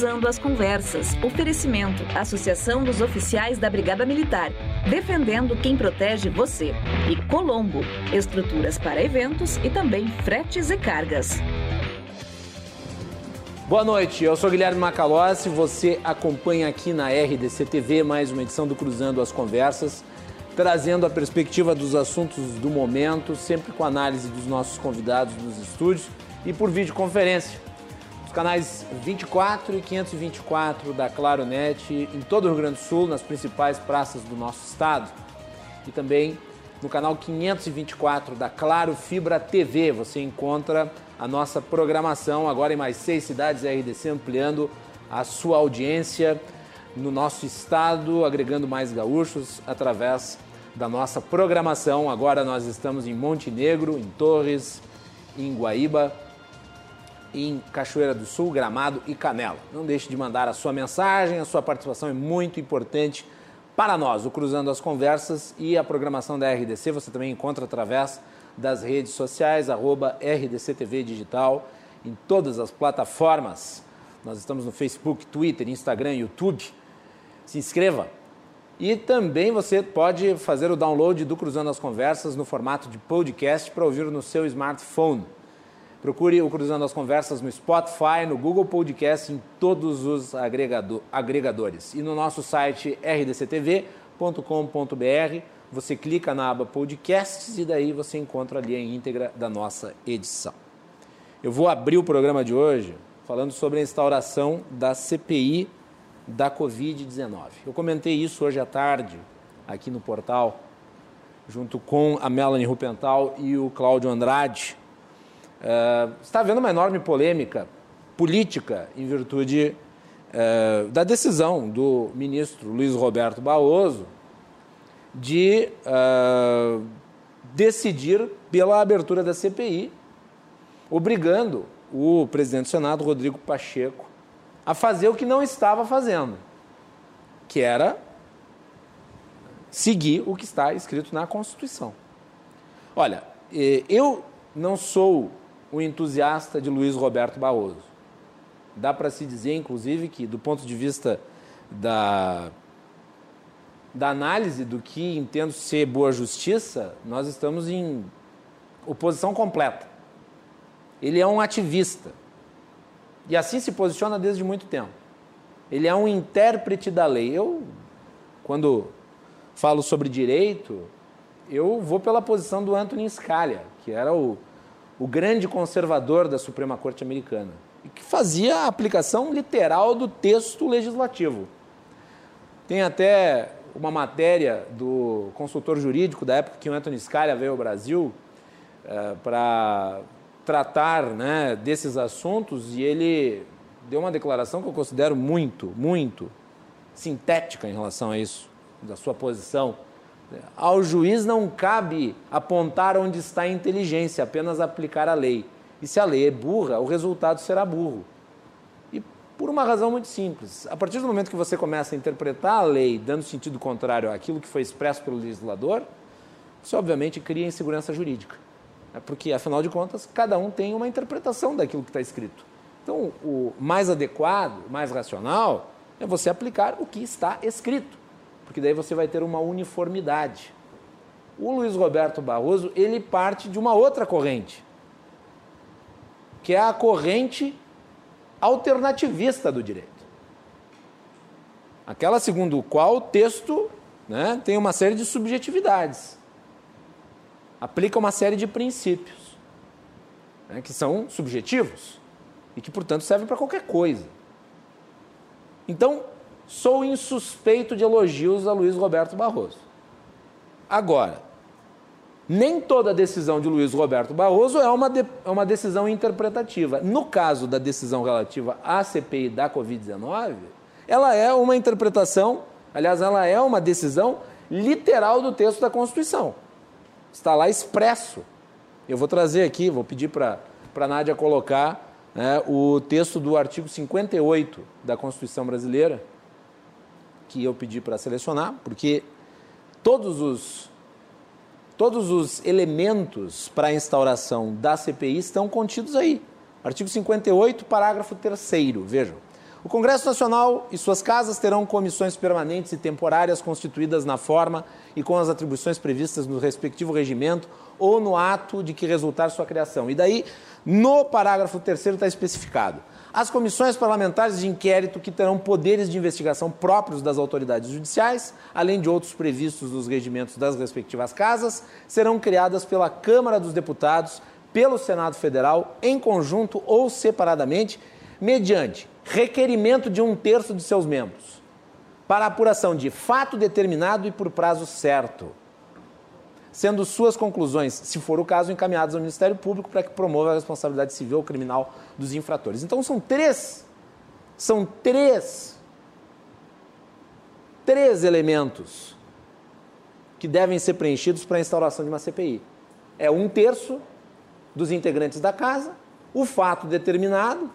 Cruzando as Conversas. Oferecimento: Associação dos Oficiais da Brigada Militar. Defendendo quem protege você. E Colombo. Estruturas para eventos e também fretes e cargas. Boa noite, eu sou Guilherme Macalossi. Você acompanha aqui na RDC TV mais uma edição do Cruzando as Conversas, trazendo a perspectiva dos assuntos do momento, sempre com análise dos nossos convidados nos estúdios e por videoconferência. Os canais 24 e 524 da Claro Net em todo o Rio Grande do Sul, nas principais praças do nosso estado. E também no canal 524 da Claro Fibra TV. Você encontra a nossa programação agora em mais seis cidades RDC, ampliando a sua audiência no nosso estado, agregando mais gaúchos através da nossa programação. Agora nós estamos em Montenegro, em Torres, em Guaíba, em Cachoeira do Sul, Gramado e Canela. Não deixe de mandar a sua mensagem, a sua participação é muito importante para nós. O Cruzando as Conversas e a programação da RDC você também encontra através das redes sociais, arroba RDCTV Digital, em todas as plataformas. Nós estamos no Facebook, Twitter, Instagram, YouTube. Se inscreva. E também você pode fazer o download do Cruzando as Conversas no formato de podcast para ouvir no seu smartphone. Procure o Cruzando as Conversas no Spotify, no Google Podcast, em todos os agregadores. E no nosso site rdctv.com.br, você clica na aba Podcasts e daí você encontra ali a íntegra da nossa edição. Eu vou abrir o programa de hoje falando sobre a instauração da CPI da Covid-19. Eu comentei isso hoje à tarde aqui no portal, junto com a Melanie Rupental e o Cláudio Andrade Está havendo uma enorme polêmica política em virtude uh, da decisão do ministro Luiz Roberto Barroso de uh, decidir pela abertura da CPI, obrigando o presidente do Senado, Rodrigo Pacheco, a fazer o que não estava fazendo, que era seguir o que está escrito na Constituição. Olha, eh, eu não sou o entusiasta de Luiz Roberto Barroso. Dá para se dizer, inclusive, que do ponto de vista da, da análise do que entendo ser boa justiça, nós estamos em oposição completa. Ele é um ativista. E assim se posiciona desde muito tempo. Ele é um intérprete da lei. Eu, quando falo sobre direito, eu vou pela posição do Anthony Scalia, que era o o grande conservador da Suprema Corte Americana, que fazia a aplicação literal do texto legislativo. Tem até uma matéria do consultor jurídico da época que o Anthony Scalia veio ao Brasil é, para tratar né, desses assuntos e ele deu uma declaração que eu considero muito, muito sintética em relação a isso, da sua posição ao juiz não cabe apontar onde está a inteligência, apenas aplicar a lei. E se a lei é burra, o resultado será burro. E por uma razão muito simples. A partir do momento que você começa a interpretar a lei dando sentido contrário àquilo que foi expresso pelo legislador, você obviamente cria insegurança jurídica. É porque, afinal de contas, cada um tem uma interpretação daquilo que está escrito. Então, o mais adequado, mais racional, é você aplicar o que está escrito porque daí você vai ter uma uniformidade. O Luiz Roberto Barroso, ele parte de uma outra corrente, que é a corrente alternativista do direito. Aquela segundo o qual o texto né, tem uma série de subjetividades, aplica uma série de princípios, né, que são subjetivos e que, portanto, servem para qualquer coisa. Então, sou insuspeito de elogios a Luiz Roberto Barroso. Agora, nem toda decisão de Luiz Roberto Barroso é uma, de, é uma decisão interpretativa. No caso da decisão relativa à CPI da Covid-19, ela é uma interpretação, aliás, ela é uma decisão literal do texto da Constituição. Está lá expresso. Eu vou trazer aqui, vou pedir para a Nádia colocar né, o texto do artigo 58 da Constituição Brasileira, que eu pedi para selecionar, porque todos os, todos os elementos para a instauração da CPI estão contidos aí. Artigo 58, parágrafo 3. Vejam. O Congresso Nacional e suas casas terão comissões permanentes e temporárias constituídas na forma e com as atribuições previstas no respectivo regimento ou no ato de que resultar sua criação. E daí, no parágrafo 3 está especificado. As comissões parlamentares de inquérito que terão poderes de investigação próprios das autoridades judiciais, além de outros previstos nos regimentos das respectivas casas, serão criadas pela Câmara dos Deputados, pelo Senado Federal, em conjunto ou separadamente, mediante requerimento de um terço de seus membros, para apuração de fato determinado e por prazo certo, sendo suas conclusões, se for o caso, encaminhadas ao Ministério Público para que promova a responsabilidade civil ou criminal dos infratores. Então são três, são três, três elementos que devem ser preenchidos para a instauração de uma CPI. É um terço dos integrantes da casa, o fato determinado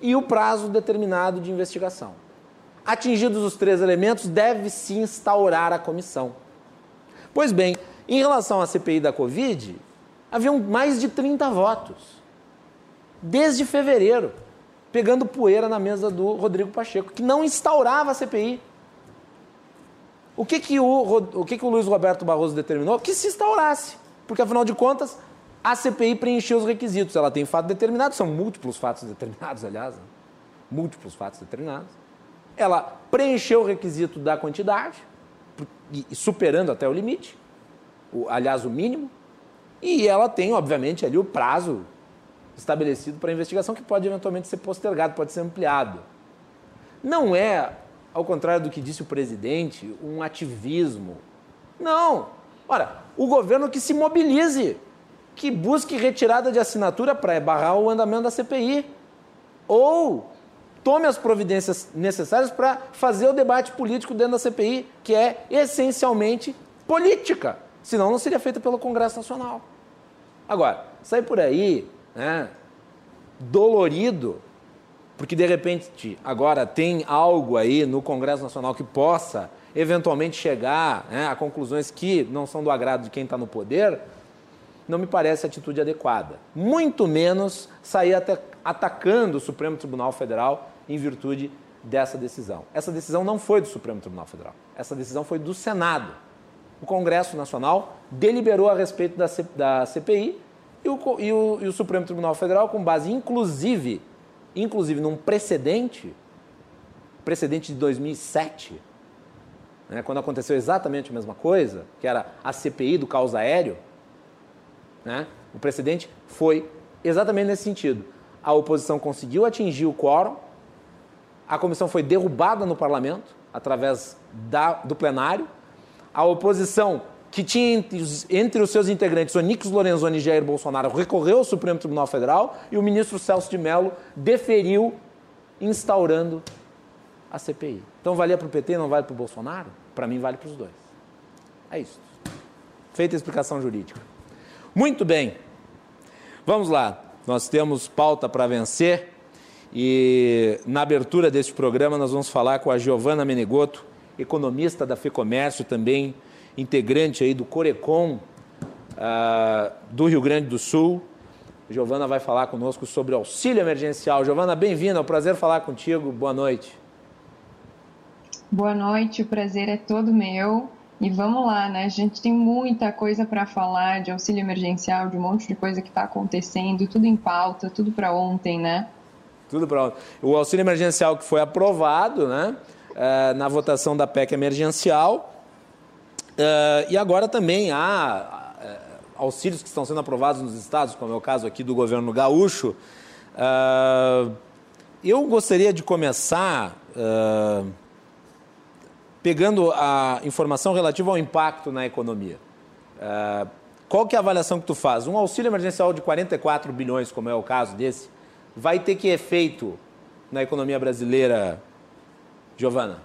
e o prazo determinado de investigação. Atingidos os três elementos, deve-se instaurar a comissão. Pois bem, em relação à CPI da Covid, haviam mais de 30 votos. Desde fevereiro, pegando poeira na mesa do Rodrigo Pacheco, que não instaurava a CPI. O que, que, o, o, que, que o Luiz Roberto Barroso determinou? Que se instaurasse. Porque, afinal de contas, a CPI preencheu os requisitos. Ela tem fato determinado, são múltiplos fatos determinados, aliás, né? múltiplos fatos determinados. Ela preencheu o requisito da quantidade, superando até o limite, o, aliás, o mínimo, e ela tem, obviamente, ali o prazo estabelecido para a investigação, que pode eventualmente ser postergado, pode ser ampliado. Não é, ao contrário do que disse o presidente, um ativismo. Não. Ora, o governo que se mobilize que busque retirada de assinatura para barrar o andamento da CPI. Ou tome as providências necessárias para fazer o debate político dentro da CPI, que é essencialmente política. Senão não seria feita pelo Congresso Nacional. Agora, sai por aí, né, dolorido, porque de repente agora tem algo aí no Congresso Nacional que possa eventualmente chegar né, a conclusões que não são do agrado de quem está no poder, não me parece a atitude adequada. Muito menos sair atacando o Supremo Tribunal Federal em virtude dessa decisão. Essa decisão não foi do Supremo Tribunal Federal. Essa decisão foi do Senado. O Congresso Nacional deliberou a respeito da, C, da CPI e o, e, o, e o, Supremo Tribunal Federal, com base inclusive, inclusive num precedente, precedente de 2007, né, quando aconteceu exatamente a mesma coisa, que era a CPI do caos aéreo, né? O precedente foi exatamente nesse sentido. A oposição conseguiu atingir o quórum, a comissão foi derrubada no parlamento através da, do plenário, a oposição que tinha entre os, seus integrantes Onix Lorenzoni e Jair Bolsonaro recorreu ao Supremo Tribunal Federal e o ministro Celso de Mello deferiu instaurando a CPI. Então valia para o PT, não vale para o Bolsonaro? Para mim vale para os dois. É isso. Feita a explicação jurídica. Muito bem. Vamos lá. Nós temos pauta para vencer e na abertura deste programa nós vamos falar com a Giovana Menegoto, economista da FEComércio, também integrante aí do Corecon uh, do Rio Grande do Sul. Giovana vai falar conosco sobre auxílio emergencial. Giovana, bem-vinda, é um prazer falar contigo. Boa noite. Boa noite, o prazer é todo meu. E vamos lá, né? A gente tem muita coisa para falar de auxílio emergencial, de um monte de coisa que está acontecendo, tudo em pauta, tudo para ontem, né? Tudo para ontem. O auxílio emergencial que foi aprovado, né? Uh, na votação da PEC emergencial. Uh, e agora também há uh, auxílios que estão sendo aprovados nos estados, como é o caso aqui do governo gaúcho. eu gostaria de começar pegando a informação relativa ao impacto na economia. Qual que é a avaliação que tu faz? Um auxílio emergencial de 44 bilhões, como é o caso desse, vai ter que efeito na economia brasileira, Giovana?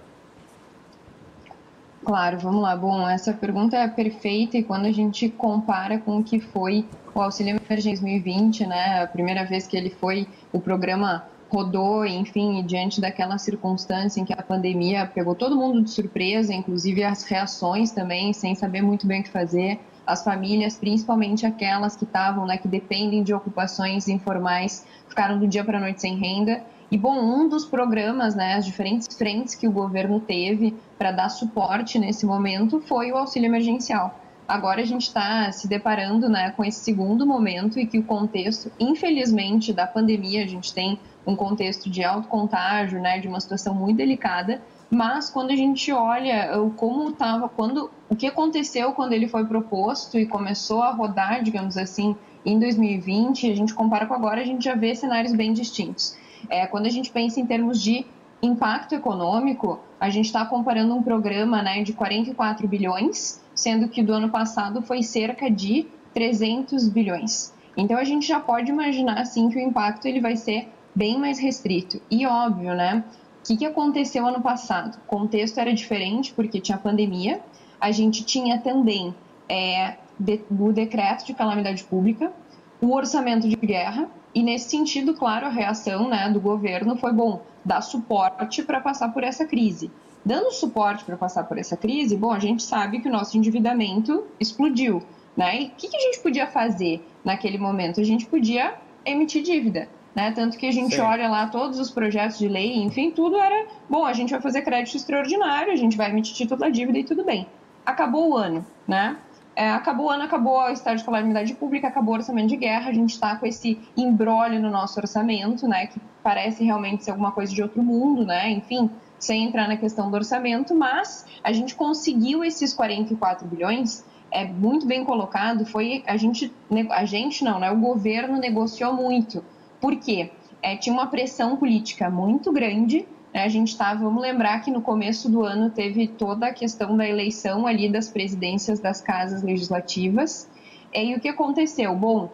Claro, vamos lá. Bom, essa pergunta é perfeita e quando a gente compara com o que foi o Auxílio Emergência 2020, né, a primeira vez que ele foi o programa rodou, enfim, diante daquela circunstância em que a pandemia pegou todo mundo de surpresa, inclusive as reações também, sem saber muito bem o que fazer, as famílias, principalmente aquelas que estavam, né, que dependem de ocupações informais, ficaram do dia para a noite sem renda. E, bom, um dos programas, né, as diferentes frentes que o governo teve para dar suporte nesse momento foi o auxílio emergencial. Agora a gente está se deparando né, com esse segundo momento e que o contexto, infelizmente, da pandemia, a gente tem um contexto de alto contágio, né, de uma situação muito delicada, mas quando a gente olha como estava, quando o que aconteceu quando ele foi proposto e começou a rodar, digamos assim, em 2020, a gente compara com agora, a gente já vê cenários bem distintos. É, quando a gente pensa em termos de impacto econômico, a gente está comparando um programa né, de 44 bilhões, sendo que do ano passado foi cerca de 300 bilhões. Então a gente já pode imaginar assim que o impacto ele vai ser bem mais restrito. E óbvio, né? O que, que aconteceu ano passado? O contexto era diferente porque tinha pandemia. A gente tinha também é, de, o decreto de calamidade pública, o orçamento de guerra e nesse sentido, claro, a reação né, do governo foi bom dar suporte para passar por essa crise. Dando suporte para passar por essa crise, bom, a gente sabe que o nosso endividamento explodiu. Né? E o que, que a gente podia fazer naquele momento? A gente podia emitir dívida. Né? Tanto que a gente Sim. olha lá todos os projetos de lei, enfim, tudo era, bom, a gente vai fazer crédito extraordinário, a gente vai emitir título da dívida e tudo bem. Acabou o ano, né? É, acabou o ano, acabou o estado de calamidade pública, acabou o orçamento de guerra, a gente está com esse embrólio no nosso orçamento, né, que parece realmente ser alguma coisa de outro mundo, né, enfim, sem entrar na questão do orçamento, mas a gente conseguiu esses 44 bilhões, é muito bem colocado, foi a gente, a gente não, né, o governo negociou muito, por quê? É, tinha uma pressão política muito grande? A gente está, vamos lembrar que no começo do ano teve toda a questão da eleição ali das presidências das casas legislativas. E o que aconteceu? Bom,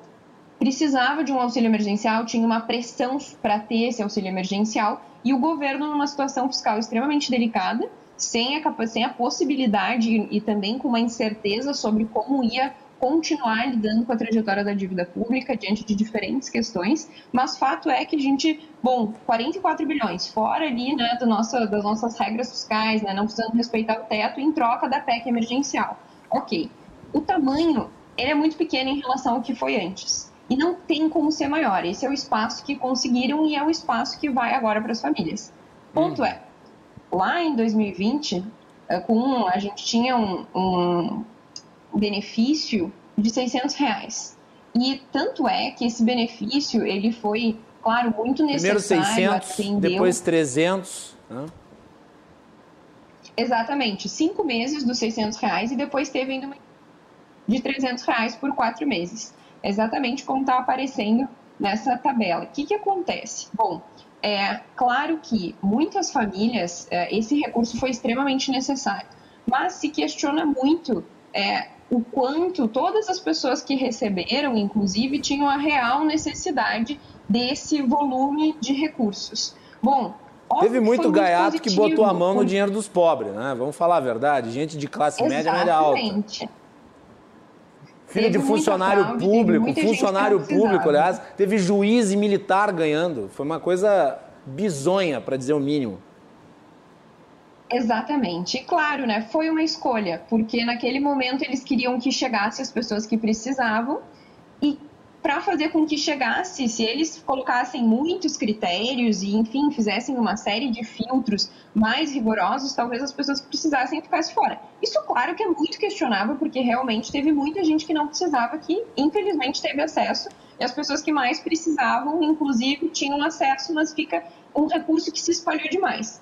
precisava de um auxílio emergencial, tinha uma pressão para ter esse auxílio emergencial e o governo numa situação fiscal extremamente delicada, sem a, sem a possibilidade e, e também com uma incerteza sobre como ia continuar lidando com a trajetória da dívida pública diante de diferentes questões, mas fato é que a gente, bom, 44 bilhões, fora ali, né, do nosso, das nossas regras fiscais, né, não precisando respeitar o teto, em troca da PEC emergencial. Ok, o tamanho, ele é muito pequeno em relação ao que foi antes. E não tem como ser maior. Esse é o espaço que conseguiram e é o espaço que vai agora para as famílias. Ponto hum. é, lá em 2020, eh, com a gente tinha um, um benefício de 600 reais. E tanto é que esse benefício, ele foi, claro, muito necessário. Primeiro 600, atendeu... depois 300. Né? Exatamente, cinco meses dos 600 reais e depois teve ainda uma de 300 reais por quatro meses. Exatamente como está aparecendo nessa tabela. O que, que acontece? Bom, é claro que muitas famílias, é, esse recurso foi extremamente necessário, mas se questiona muito é, o quanto todas as pessoas que receberam, inclusive, tinham a real necessidade desse volume de recursos. Bom, Teve muito gaiato positivo, que botou a mão no dinheiro dos pobres, né? Vamos falar a verdade. Gente de classe média, média alta. Filho teve de funcionário fraude, público, funcionário público, aliás, teve juiz e militar ganhando. Foi uma coisa bizonha, para dizer o mínimo. Exatamente. E claro, né, foi uma escolha, porque naquele momento eles queriam que chegasse as pessoas que precisavam e para fazer com que chegasse, se eles colocassem muitos critérios e, enfim, fizessem uma série de filtros mais rigorosos, talvez as pessoas que precisassem ficassem fora. Isso, claro, que é muito questionável, porque realmente teve muita gente que não precisava, que infelizmente teve acesso, e as pessoas que mais precisavam, inclusive, tinham acesso, mas fica um recurso que se espalhou demais.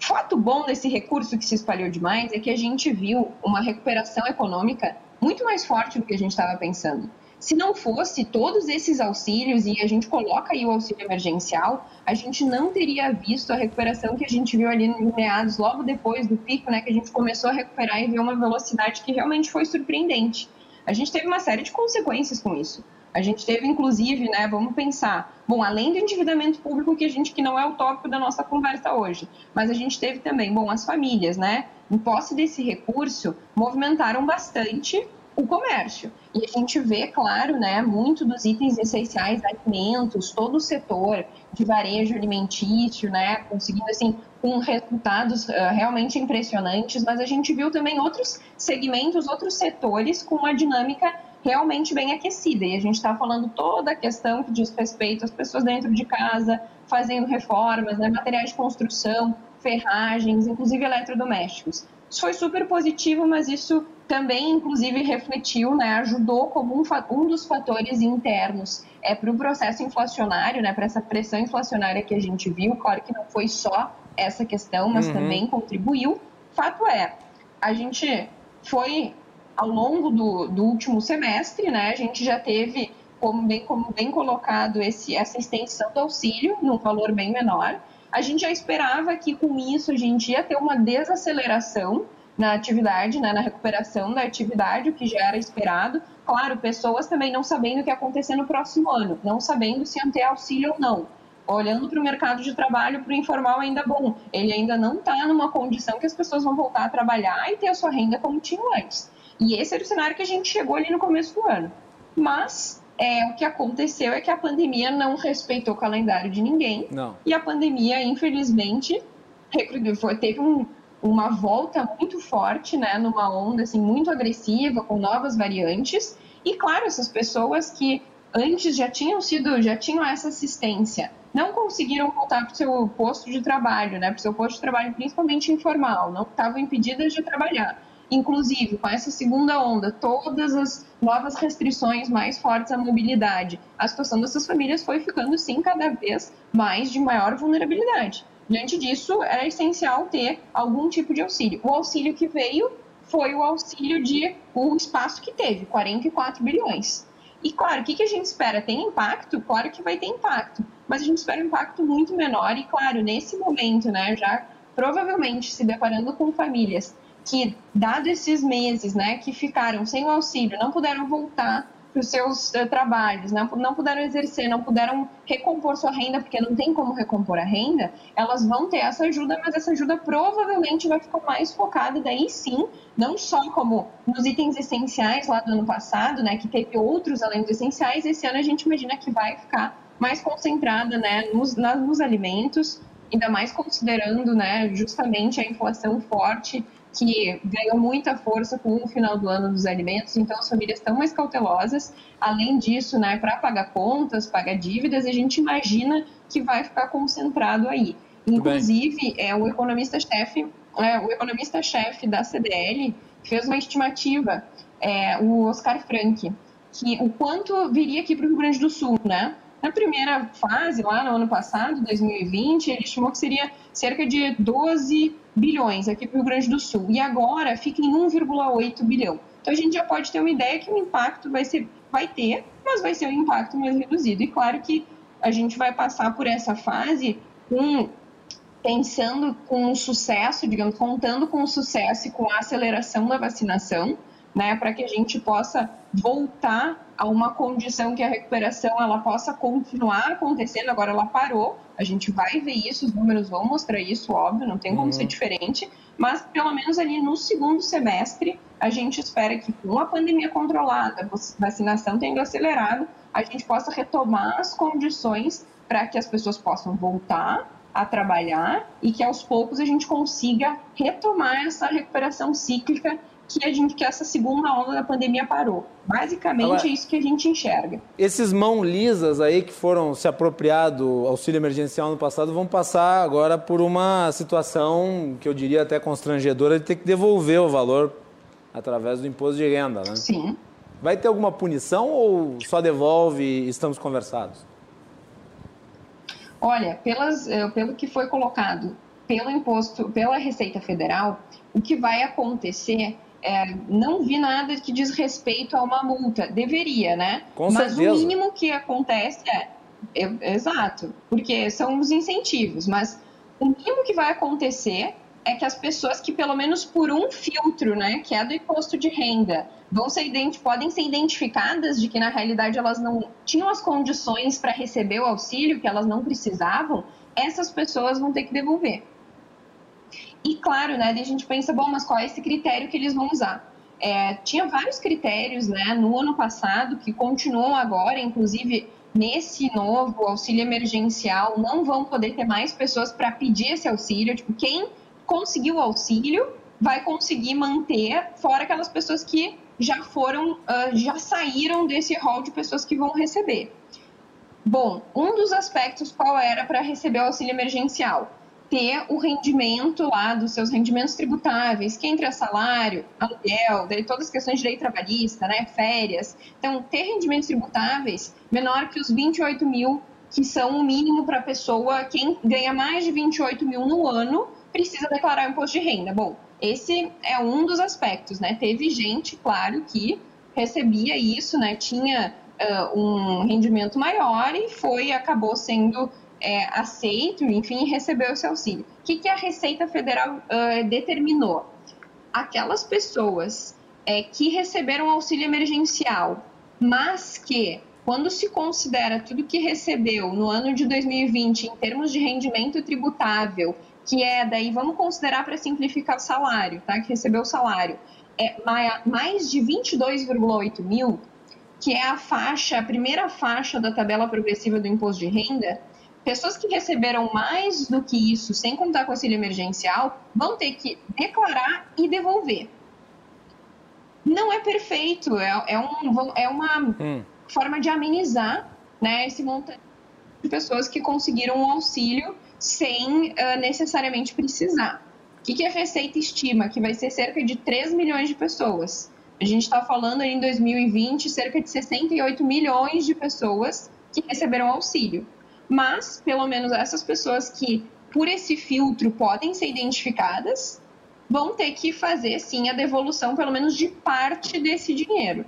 Fato bom desse recurso que se espalhou demais é que a gente viu uma recuperação econômica muito mais forte do que a gente estava pensando. Se não fosse todos esses auxílios, e a gente coloca aí o auxílio emergencial, a gente não teria visto a recuperação que a gente viu ali no meados, logo depois do pico, né, que a gente começou a recuperar e ver uma velocidade que realmente foi surpreendente. A gente teve uma série de consequências com isso. A gente teve, inclusive, né, vamos pensar, bom, além do endividamento público, que a gente que não é o tópico da nossa conversa hoje, mas a gente teve também, bom, as famílias, né, em posse desse recurso, movimentaram bastante o comércio. E a gente vê, claro, né, muito dos itens essenciais, alimentos, todo o setor de varejo alimentício, né, conseguindo, assim, com resultados uh, realmente impressionantes, mas a gente viu também outros segmentos, outros setores com uma dinâmica realmente bem aquecida. E a gente está falando toda a questão que diz respeito às pessoas dentro de casa, fazendo reformas, né, materiais de construção, ferragens, inclusive eletrodomésticos. Isso foi super positivo, mas isso também, inclusive, refletiu, né, ajudou como um, um dos fatores internos é, para o processo inflacionário, né, para essa pressão inflacionária que a gente viu. Claro que não foi só essa questão, mas uhum. também contribuiu. Fato é, a gente foi ao longo do, do último semestre, né, a gente já teve, como bem, como bem colocado, esse, essa extensão do auxílio num valor bem menor. A gente já esperava que com isso a gente ia ter uma desaceleração na atividade, né, na recuperação da atividade, o que já era esperado. Claro, pessoas também não sabendo o que ia acontecer no próximo ano, não sabendo se iam ter auxílio ou não. Olhando para o mercado de trabalho, para o informal ainda bom, ele ainda não está numa condição que as pessoas vão voltar a trabalhar e ter a sua renda como tinham antes. E esse era o cenário que a gente chegou ali no começo do ano. Mas é, o que aconteceu é que a pandemia não respeitou o calendário de ninguém. Não. E a pandemia, infelizmente, teve um, uma volta muito forte, né, numa onda assim, muito agressiva, com novas variantes. E, claro, essas pessoas que antes já tinham sido, já tinham essa assistência, não conseguiram voltar para o seu posto de trabalho, né, para o seu posto de trabalho principalmente informal, não estavam impedidas de trabalhar Inclusive, com essa segunda onda, todas as novas restrições mais fortes à mobilidade, a situação dessas famílias foi ficando, sim, cada vez mais de maior vulnerabilidade. Diante disso, era essencial ter algum tipo de auxílio. O auxílio que veio foi o auxílio de o espaço que teve, 44 bilhões. E claro, o que, que a gente espera? Tem impacto? Claro que vai ter impacto, mas a gente espera um impacto muito menor e, claro, nesse momento, né, já provavelmente se deparando com famílias que, dado esses meses, né, que ficaram sem o auxílio, não puderam voltar para os seus uh, trabalhos, não, não puderam exercer, não puderam recompor sua renda, porque não tem como recompor a renda, elas vão ter essa ajuda, mas essa ajuda provavelmente vai ficar mais focada daí sim, não só como nos itens essenciais lá do ano passado, né, que teve outros além dos essenciais, esse ano a gente imagina que vai ficar mais concentrada, né, nos, nos alimentos, ainda mais considerando, né, justamente a inflação forte que ganhou muita força com o final do ano dos alimentos, então as famílias estão mais cautelosas. Além disso, né, para pagar contas, pagar dívidas, a gente imagina que vai ficar concentrado aí. Inclusive, é, o economista-chefe é, o economista-chefe da CDL fez uma estimativa, é, o Oscar Frank, que o quanto viria aqui para o Rio Grande do Sul, né? Na primeira fase, lá no ano passado, 2020, ele estimou que seria cerca de 12 bilhões aqui para o Rio Grande do Sul. E agora fica em 1,8 bilhão. Então a gente já pode ter uma ideia que o impacto vai, ser, vai ter, mas vai ser um impacto mais reduzido. E claro que a gente vai passar por essa fase com, pensando com o sucesso, digamos, contando com o sucesso e com a aceleração da vacinação, né, para que a gente possa voltar a uma condição que a recuperação ela possa continuar acontecendo. Agora ela parou, a gente vai ver isso, os números vão mostrar isso, óbvio, não tem como uhum. ser diferente, mas pelo menos ali no segundo semestre, a gente espera que com a pandemia controlada, a vacinação tendo acelerado, a gente possa retomar as condições para que as pessoas possam voltar a trabalhar e que aos poucos a gente consiga retomar essa recuperação cíclica que a gente que essa segunda onda da pandemia parou. Basicamente Agora, é isso que a gente enxerga. Esses mão lisas aí que foram se apropriar do auxílio emergencial no passado vão passar agora por uma situação que eu diria até constrangedora de ter que devolver o valor através do imposto de renda, né? Sim. Vai ter alguma punição ou só devolve e estamos conversados? Olha, pelas, eh, pelo que foi colocado pelo imposto, pela Receita Federal, o que vai acontecer é, não vi nada que diz respeito a uma multa. Deveria, né? Com Mas certeza. o mínimo que acontece é, é, Exato, porque são os incentivos. Mas o mínimo que vai acontecer é que as pessoas que, pelo menos por um filtro, né, que é do imposto de renda, vão ser podem ser identificadas de que, na realidade, elas não tinham as condições para receber o auxílio, que elas não precisavam, essas pessoas vão ter que devolver. E claro, né, a gente pensa, bom, mas qual é esse critério que eles vão usar? É, tinha vários critérios né, no ano passado que continuam agora, inclusive nesse novo auxílio emergencial, não vão poder ter mais pessoas para pedir esse auxílio. Tipo, quem conseguiu o auxílio vai conseguir manter, fora aquelas pessoas que já foram, já saíram desse rol de pessoas que vão receber. Bom, um dos aspectos qual era para receber o auxílio emergencial? Ter o rendimento lá dos seus rendimentos tributáveis, que entra salário, aluguel, daí todas as questões de lei trabalhista, né, férias. Então, ter rendimentos tributáveis menor que os 28 mil, que são o mínimo para a pessoa, quem ganha mais de 28 mil no ano, precisa declarar o imposto de renda. Bom, esse é um dos aspectos, né? Teve gente, claro, que recebia isso, né? Tinha uh, um rendimento maior e foi, acabou sendo é, aceito, enfim, recebeu esse auxílio. O que, que a Receita Federal uh, determinou? Aquelas pessoas é, que receberam auxílio emergencial, mas que, quando se considera tudo que recebeu no ano de 2020 em termos de rendimento tributável, que é daí, vamos considerar para simplificar o salário, tá? Que recebeu o salário, é mais de 22,8 mil, que é a faixa, a primeira faixa da tabela progressiva do imposto de renda, pessoas que receberam mais do que isso, sem contar com auxílio emergencial, vão ter que declarar e devolver. Não é perfeito, é, é, um, é uma hum. forma de amenizar né, esse montante de pessoas que conseguiram um auxílio sem uh, necessariamente precisar. O que, que a Receita estima? Que vai ser cerca de 3 milhões de pessoas. A gente está falando em 2020 cerca de 68 milhões de pessoas que receberam auxílio. Mas, pelo menos essas pessoas que, por esse filtro, podem ser identificadas, vão ter que fazer, sim, a devolução, pelo menos de parte desse dinheiro.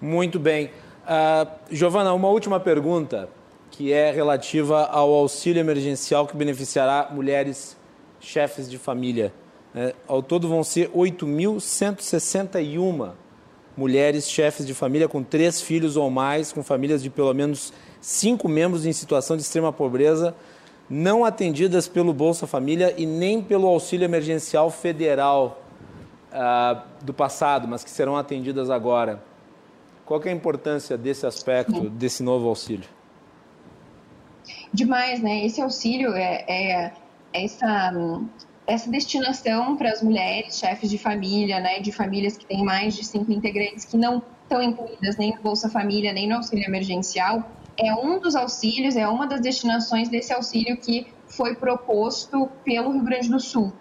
Muito bem. Uh, Giovana, uma última pergunta, que é relativa ao auxílio emergencial que beneficiará mulheres chefes de família. É, ao todo vão ser 8.161 mulheres chefes de família com três filhos ou mais, com famílias de pelo menos cinco membros em situação de extrema pobreza, não atendidas pelo Bolsa Família e nem pelo auxílio emergencial federal uh, do passado, mas que serão atendidas agora. Qual é a importância desse aspecto, desse novo auxílio? Demais, né? Esse auxílio é, é, é essa essa destinação para as mulheres, chefes de família, né, de famílias que têm mais de cinco integrantes que não estão incluídas nem no Bolsa Família, nem no auxílio emergencial, é um dos auxílios, é uma das destinações desse auxílio que foi proposto pelo Rio Grande do Sul.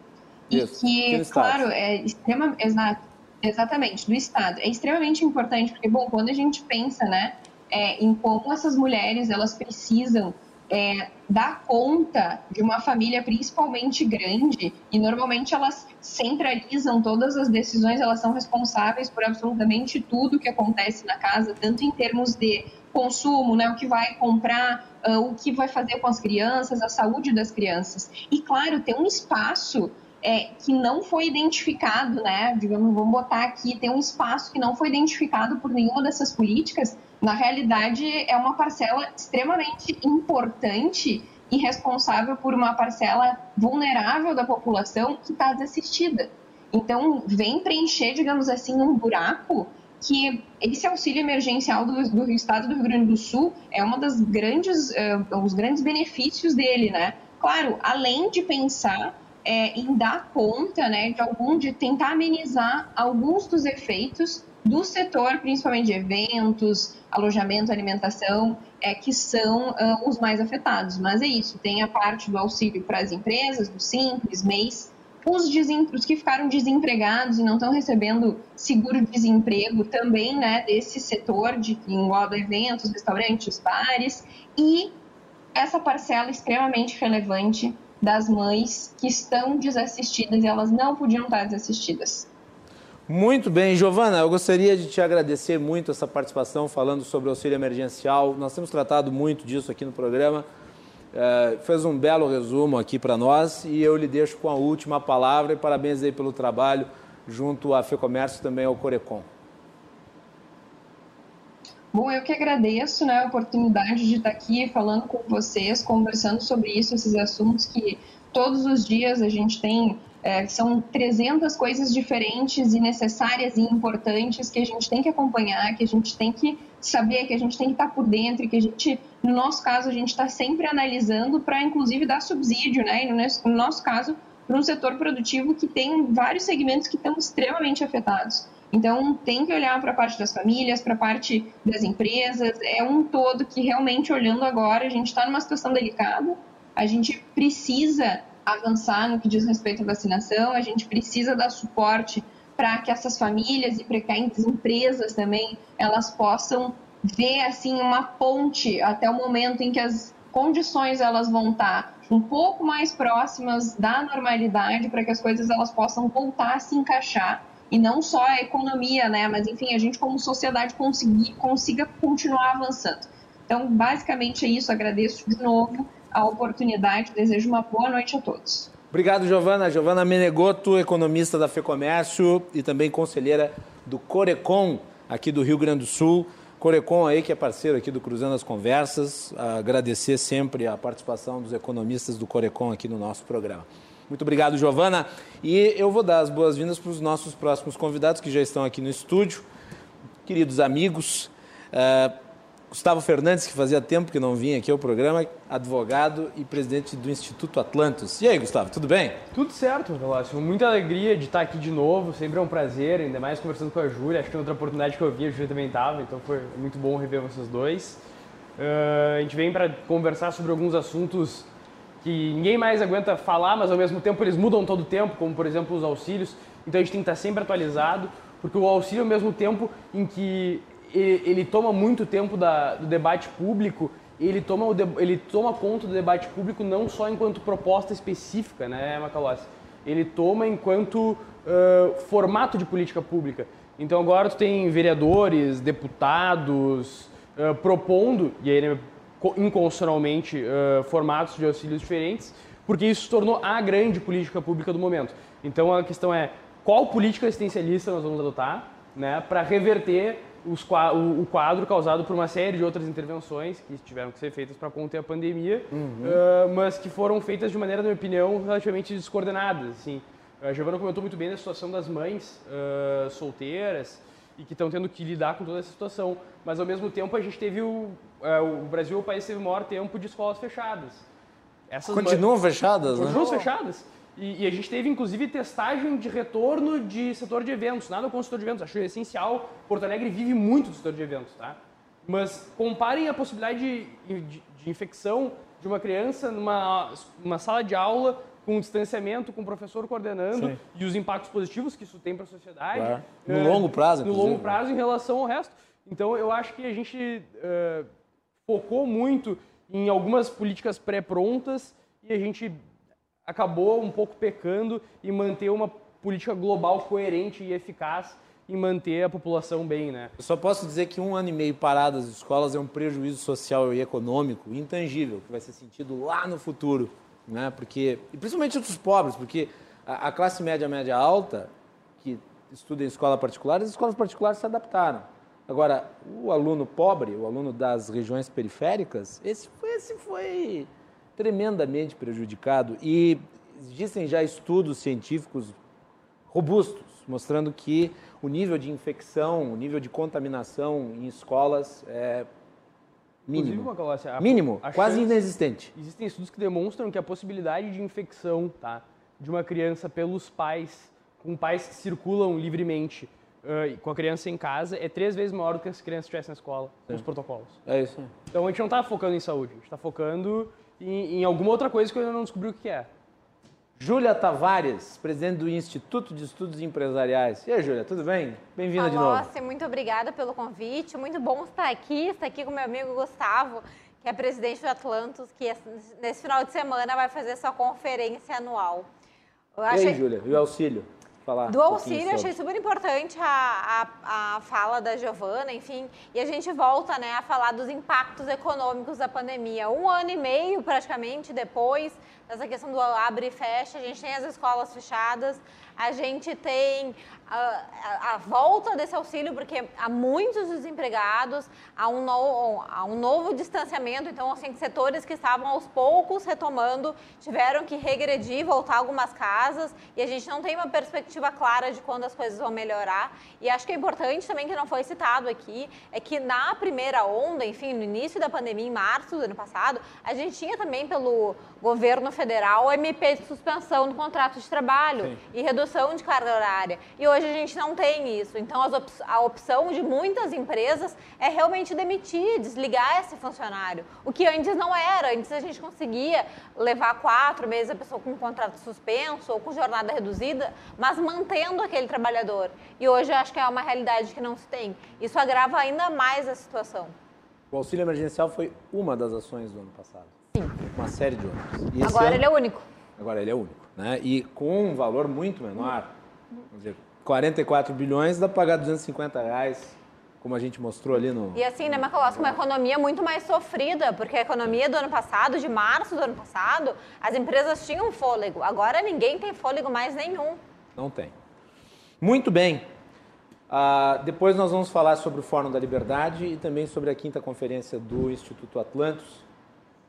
Isso. E que, claro, é extrema, exato, exatamente, do Estado. É extremamente importante, porque, bom, quando a gente pensa, né, é, em como essas mulheres, elas precisam é, dar conta de uma família principalmente grande e normalmente elas centralizam todas as decisões, elas são responsáveis por absolutamente tudo que acontece na casa, tanto em termos de consumo, né, o que vai comprar, uh, o que vai fazer com as crianças, a saúde das crianças. E claro, tem um espaço é, que não foi identificado, né? Digamos, vamos botar aqui, tem um espaço que não foi identificado por nenhuma dessas políticas, na realidade é uma parcela extremamente importante e responsável por uma parcela vulnerável da população que está desassistida. Então, vem preencher, digamos assim, um buraco que esse auxílio emergencial do, do Estado do Rio Grande do Sul é uma das grandes, uh, os grandes benefícios dele, né? Claro, além de pensar é, em dar conta, né, de algum, de tentar amenizar alguns dos efeitos do setor, principalmente de eventos, alojamento, alimentação, é, que são uh, os mais afetados. Mas é isso, tem a parte do auxílio para as empresas, do Simples, MEIS, os, os, que ficaram desempregados e não estão recebendo seguro-desemprego também, né, desse setor de que engloba eventos, restaurantes, bares, e essa parcela extremamente relevante das mães que estão desassistidas e elas não podiam estar desassistidas. Muito bem, Giovana, eu gostaria de te agradecer muito essa participação falando sobre o auxílio emergencial. Nós temos tratado muito disso aqui no programa. É, fez um belo resumo aqui para nós e eu lhe deixo com a última palavra e parabéns aí pelo trabalho junto à FEComércio também ao Corecon. Bom, eu que agradeço né, a oportunidade de estar aqui falando com vocês, conversando sobre isso, esses assuntos que todos os dias a gente tem é, são 300 coisas diferentes e necessárias e importantes que a gente tem que acompanhar, que a gente tem que saber, que a gente tem que estar por dentro, que a gente, no nosso caso, a gente está sempre analisando para, inclusive, dar subsídio, né? E no nosso caso, para um setor produtivo que tem vários segmentos que estão extremamente afetados. Então, tem que olhar para a parte das famílias, para a parte das empresas, é um todo que realmente, olhando agora, a gente está numa situação delicada, a gente precisa avançar no que diz respeito à vacinação, a gente precisa dar suporte para que essas famílias e para que as empresas também elas possam ver assim uma ponte até o momento em que as condições elas vão estar um pouco mais próximas da normalidade para que as coisas elas possam voltar a se encaixar. E não só a economia, né, mas enfim, a gente como sociedade conseguir, consiga continuar avançando. Então, basicamente é isso, agradeço de novo a oportunidade, desejo uma boa noite a todos. Obrigado, Giovana. Giovana Menegoto, economista da FEComércio e também conselheira do Corecon, aqui do Rio Grande do Sul. Corecon aí, que é parceiro aqui do Cruzando as Conversas. Agradecer sempre a participação dos economistas do Corecon aqui no nosso programa. Muito obrigado, Giovana. E eu vou dar as boas-vindas para os nossos próximos convidados que já estão aqui no estúdio. Queridos amigos, uh, Gustavo Fernandes, que fazia tempo que não vinha aqui ao programa, advogado e presidente do Instituto Atlantis. E aí, Gustavo, tudo bem? Tudo certo, Velocio. Muita alegria de estar aqui de novo, sempre é um prazer, ainda mais conversando com a Júlia. Acho que outra oportunidade que eu vi, a Júlia também estava, então foi muito bom rever vocês dois. Uh, a gente vem para conversar sobre alguns assuntos que ninguém mais aguenta falar, mas ao mesmo tempo eles mudam todo o tempo, como por exemplo os auxílios. Então a gente tem que estar sempre atualizado, porque o auxílio, ao mesmo tempo em que ele toma muito tempo da, do debate público, ele toma, o, ele toma conta do debate público não só enquanto proposta específica, né, Macalossi? Ele toma enquanto uh, formato de política pública. Então agora tu tem vereadores, deputados uh, propondo, e aí né, inconstitucionalmente, uh, formatos de auxílios diferentes, porque isso se tornou a grande política pública do momento. Então a questão é qual política assistencialista nós vamos adotar né, para reverter os, o quadro causado por uma série de outras intervenções que tiveram que ser feitas para conter a pandemia, uhum. uh, mas que foram feitas de maneira, na minha opinião, relativamente descoordenadas. Assim. A Giovana comentou muito bem da situação das mães uh, solteiras e que estão tendo que lidar com toda essa situação, mas ao mesmo tempo a gente teve o, uh, o Brasil, o país teve o maior tempo de escolas fechadas. Essas continuam mães, fechadas, continuam né? Continuam fechadas. E, e, a gente teve, inclusive, testagem de retorno de setor de eventos. Nada com o setor de eventos, acho essencial. Porto Alegre vive muito do setor de eventos, tá? Mas comparem a possibilidade de, de, de infecção de uma criança numa uma sala de aula com distanciamento, com o professor coordenando Sim. e os impactos positivos que isso tem para a sociedade. Claro. No é, longo prazo, No longo prazo em relação ao resto. Então, eu acho que a gente uh, focou muito em algumas políticas pré-prontas e a gente acabou um pouco pecando em manter uma política global coerente e eficaz em manter a população bem, né? Eu só posso dizer que um ano e meio parado das escolas é um prejuízo social e econômico intangível que vai ser sentido lá no futuro, né? Porque e principalmente os pobres, porque a, a classe média, média alta que estuda em escola particular, as escolas particulares se adaptaram. Agora, o aluno pobre, o aluno das regiões periféricas, esse esse foi tremendamente prejudicado e existem já estudos científicos robustos mostrando que o nível de infecção, o nível de contaminação em escolas é mínimo. A, mínimo, a quase chance, inexistente. Existem estudos que demonstram que a possibilidade de infecção tá, de uma criança pelos pais, com pais que circulam livremente, uh, com a criança em casa, é três vezes maior do que se a criança estivesse na escola, com os protocolos. É isso. Então a gente não está focando em saúde, a gente está focando em, em alguma outra coisa que eu ainda não descobri o que é. Júlia Tavares, presidente do Instituto de Estudos Empresariais. E aí, Júlia, tudo bem? Bem-vinda de novo. Nossa, muito obrigada pelo convite. Muito bom estar aqui, estar aqui com meu amigo Gustavo, que é presidente do Atlantos, que nesse final de semana vai fazer sua conferência anual. Eu e aí, Júlia, e o auxílio? Falar. Do um auxílio, achei super importante a, a, a fala da Giovana, enfim, e a gente volta né, a falar dos impactos econômicos da pandemia. Um ano e meio, praticamente, depois dessa questão do abre e fecha, a gente tem as escolas fechadas, a gente tem a, a, a, volta desse auxílio, porque há muitos desempregados, há um, no, há um novo distanciamento, então, assim, setores que estavam aos poucos retomando tiveram que regredir, voltar algumas casas, e a gente não tem uma perspectiva clara de quando as coisas vão melhorar. E acho que é importante também, que não foi citado aqui, é que na primeira onda, enfim, no início da pandemia, em março do ano passado, a gente tinha também pelo governo federal o MP de suspensão do contrato de trabalho Sim. e redução de carga horária. E hoje a gente não tem isso. Então op a opção de muitas empresas é realmente demitir, desligar esse funcionário. O que antes não era. Antes a gente conseguia levar quatro meses a pessoa com um contrato suspenso ou com jornada reduzida, mas mantendo aquele trabalhador. E hoje eu acho que é uma realidade que não se tem. Isso agrava ainda mais a situação. O auxílio emergencial foi uma das ações do ano passado. Sim. Uma série de outras. Agora ano, ele é único. Agora ele é único. Né? E com um valor muito menor, vamos dizer, 44 bilhões dá para pagar 250 reais, como a gente mostrou ali no. E assim, né, Macalós, uma economia muito mais sofrida, porque a economia do ano passado, de março do ano passado, as empresas tinham fôlego. Agora ninguém tem fôlego mais nenhum. Não tem. Muito bem. Uh, depois nós vamos falar sobre o Fórum da Liberdade e também sobre a quinta conferência do Instituto Atlantos.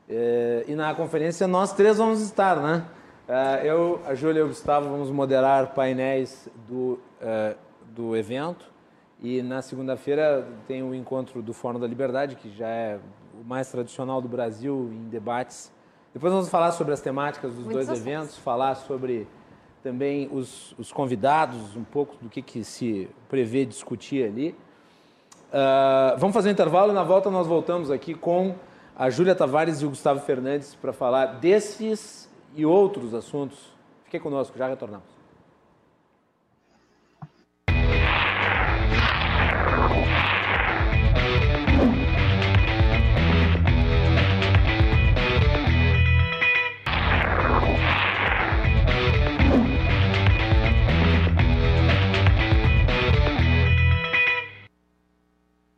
Uh, e na conferência nós três vamos estar, né? Uh, eu, a Júlia e o Gustavo vamos moderar painéis do, uh, do evento. E na segunda-feira tem o encontro do Fórum da Liberdade, que já é o mais tradicional do Brasil em debates. Depois vamos falar sobre as temáticas dos Muitos dois assuntos. eventos, falar sobre também os, os, convidados, um pouco do que, que se prevê discutir ali. Uh, vamos fazer um intervalo e na volta nós voltamos aqui com a Júlia Tavares e o Gustavo Fernandes para falar desses e outros assuntos. Fique conosco, já retornamos.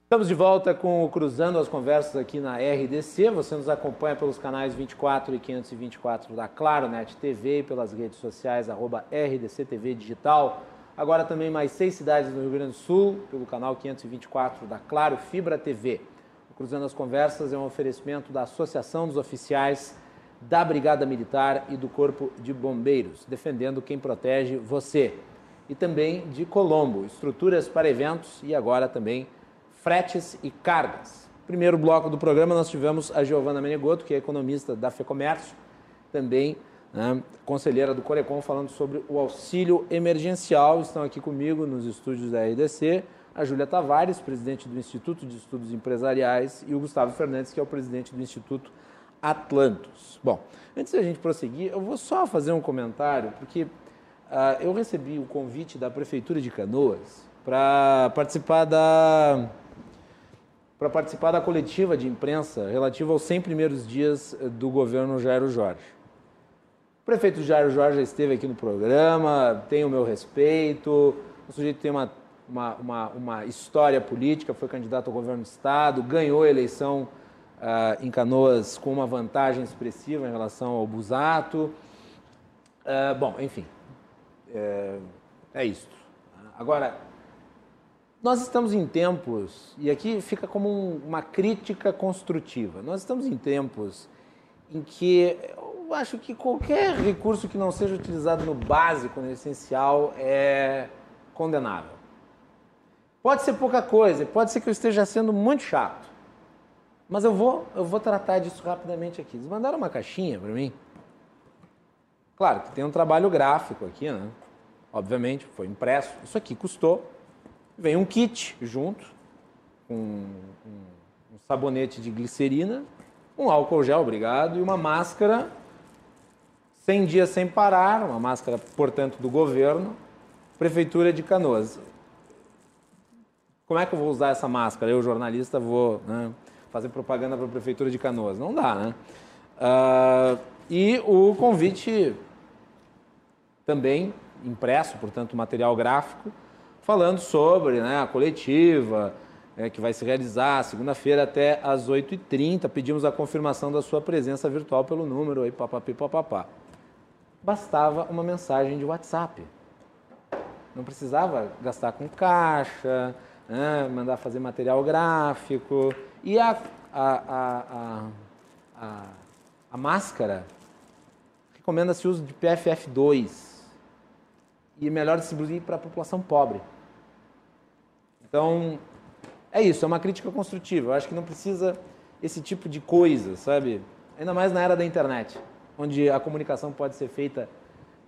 Estamos de volta com o Cruzando as Conversas aqui na RDC. Você nos acompanha pelos canais 24 e 524 da Claro Net TV e pelas redes sociais arroba RDC TV Digital. Agora também mais seis cidades no Rio Grande do Sul, pelo canal 524 da Claro Fibra TV. O Cruzando as Conversas é um oferecimento da Associação dos Oficiais da Brigada Militar e do Corpo de Bombeiros, defendendo quem protege você. E também de Colombo, estruturas para eventos e agora também fretes e cargas. Primeiro bloco do programa nós tivemos a Giovana Menegoto, que é economista da FEComércio, também né, conselheira do Corecon, falando sobre o auxílio emergencial. Estão aqui comigo nos estúdios da RDC a Júlia Tavares, presidente do Instituto de Estudos Empresariais, e o Gustavo Fernandes, que é o presidente do Instituto Atlantos. Bom, antes da gente prosseguir, eu vou só fazer um comentário, porque uh, eu recebi o convite da Prefeitura de Canoas para participar da para participar da coletiva de imprensa relativa aos 100 primeiros dias eh, do governo Jairo Jorge. O prefeito Jairo Jorge esteve aqui no programa, tem o meu respeito, o sujeito tem uma, uma, uma, uma história política, foi candidato ao governo do Estado, ganhou a eleição uh, em Canoas com uma vantagem expressiva em relação ao Busato. Uh, bom, enfim, é, é isso. Agora, nós estamos em tempos, e aqui fica como um, uma crítica construtiva, nós estamos em tempos em que eu acho que qualquer recurso que não seja utilizado no básico, no essencial, é condenável. Pode ser pouca coisa, pode ser que eu esteja sendo muito chato, mas eu vou, eu vou tratar disso rapidamente aqui. Eles mandaram uma caixinha para mim. Claro que tem um trabalho gráfico aqui, né? Obviamente, foi impresso. Isso aqui custou Vem um kit junto, com um, um sabonete de glicerina, um álcool gel, obrigado, e uma máscara 100 dias sem parar, uma máscara, portanto, do governo, Prefeitura de Canoas. Como é que eu vou usar essa máscara? Eu, jornalista, vou né, fazer propaganda para a Prefeitura de Canoas? Não dá, né? Uh, e o convite também impresso, portanto, material gráfico, falando sobre né, a coletiva né, que vai se realizar segunda-feira até às 8h30. Pedimos a confirmação da sua presença virtual pelo número aí, papapi, papapá. Bastava uma mensagem de WhatsApp. Não precisava gastar com caixa, né, mandar fazer material gráfico. E a, a, a, a, a máscara recomenda-se o uso de PFF2 e melhor distribuir para a população pobre. Então, é isso, é uma crítica construtiva. Eu acho que não precisa esse tipo de coisa, sabe? Ainda mais na era da internet, onde a comunicação pode ser feita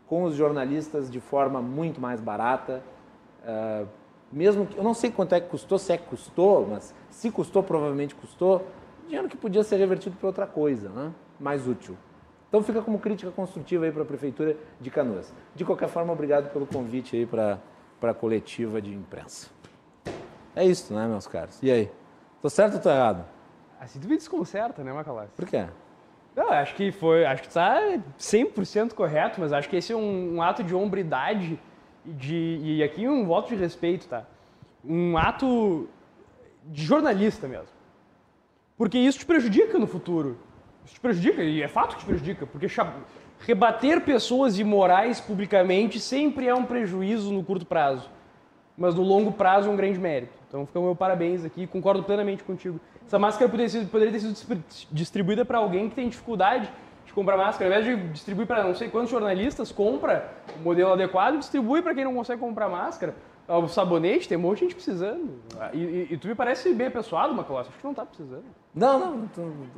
com os jornalistas de forma muito mais barata, Uh, mesmo que, eu não sei quanto é que custou, se é que custou, mas se custou, provavelmente custou, dinheiro que podia ser revertido para outra coisa, né? mais útil. Então fica como crítica construtiva aí para a Prefeitura de Canoas. De qualquer forma, obrigado pelo convite aí para a coletiva de imprensa. É isso, né, meus caros? E aí? Tô certo ou tô errado? Assim tu me desconcerta, né, Macalás? Por quê? Não, acho que foi, acho que está 100% correto, mas acho que esse é um, um ato de hombridade de, e aqui um voto de respeito, tá? Um ato de jornalista mesmo. Porque isso te prejudica no futuro. Isso te prejudica, e é fato que te prejudica, porque rebater pessoas imorais publicamente sempre é um prejuízo no curto prazo. Mas no longo prazo é um grande mérito. Então fica o meu parabéns aqui, concordo plenamente contigo. Essa máscara poderia, ser, poderia ter sido distribuída para alguém que tem dificuldade de comprar máscara. Ao invés de distribuir para não sei quantos jornalistas, compra o modelo adequado e distribui para quem não consegue comprar máscara. O sabonete, tem um monte de gente precisando. E, e, e tu me parece bem apessoado, Macalós. Acho que não está precisando. Não, não,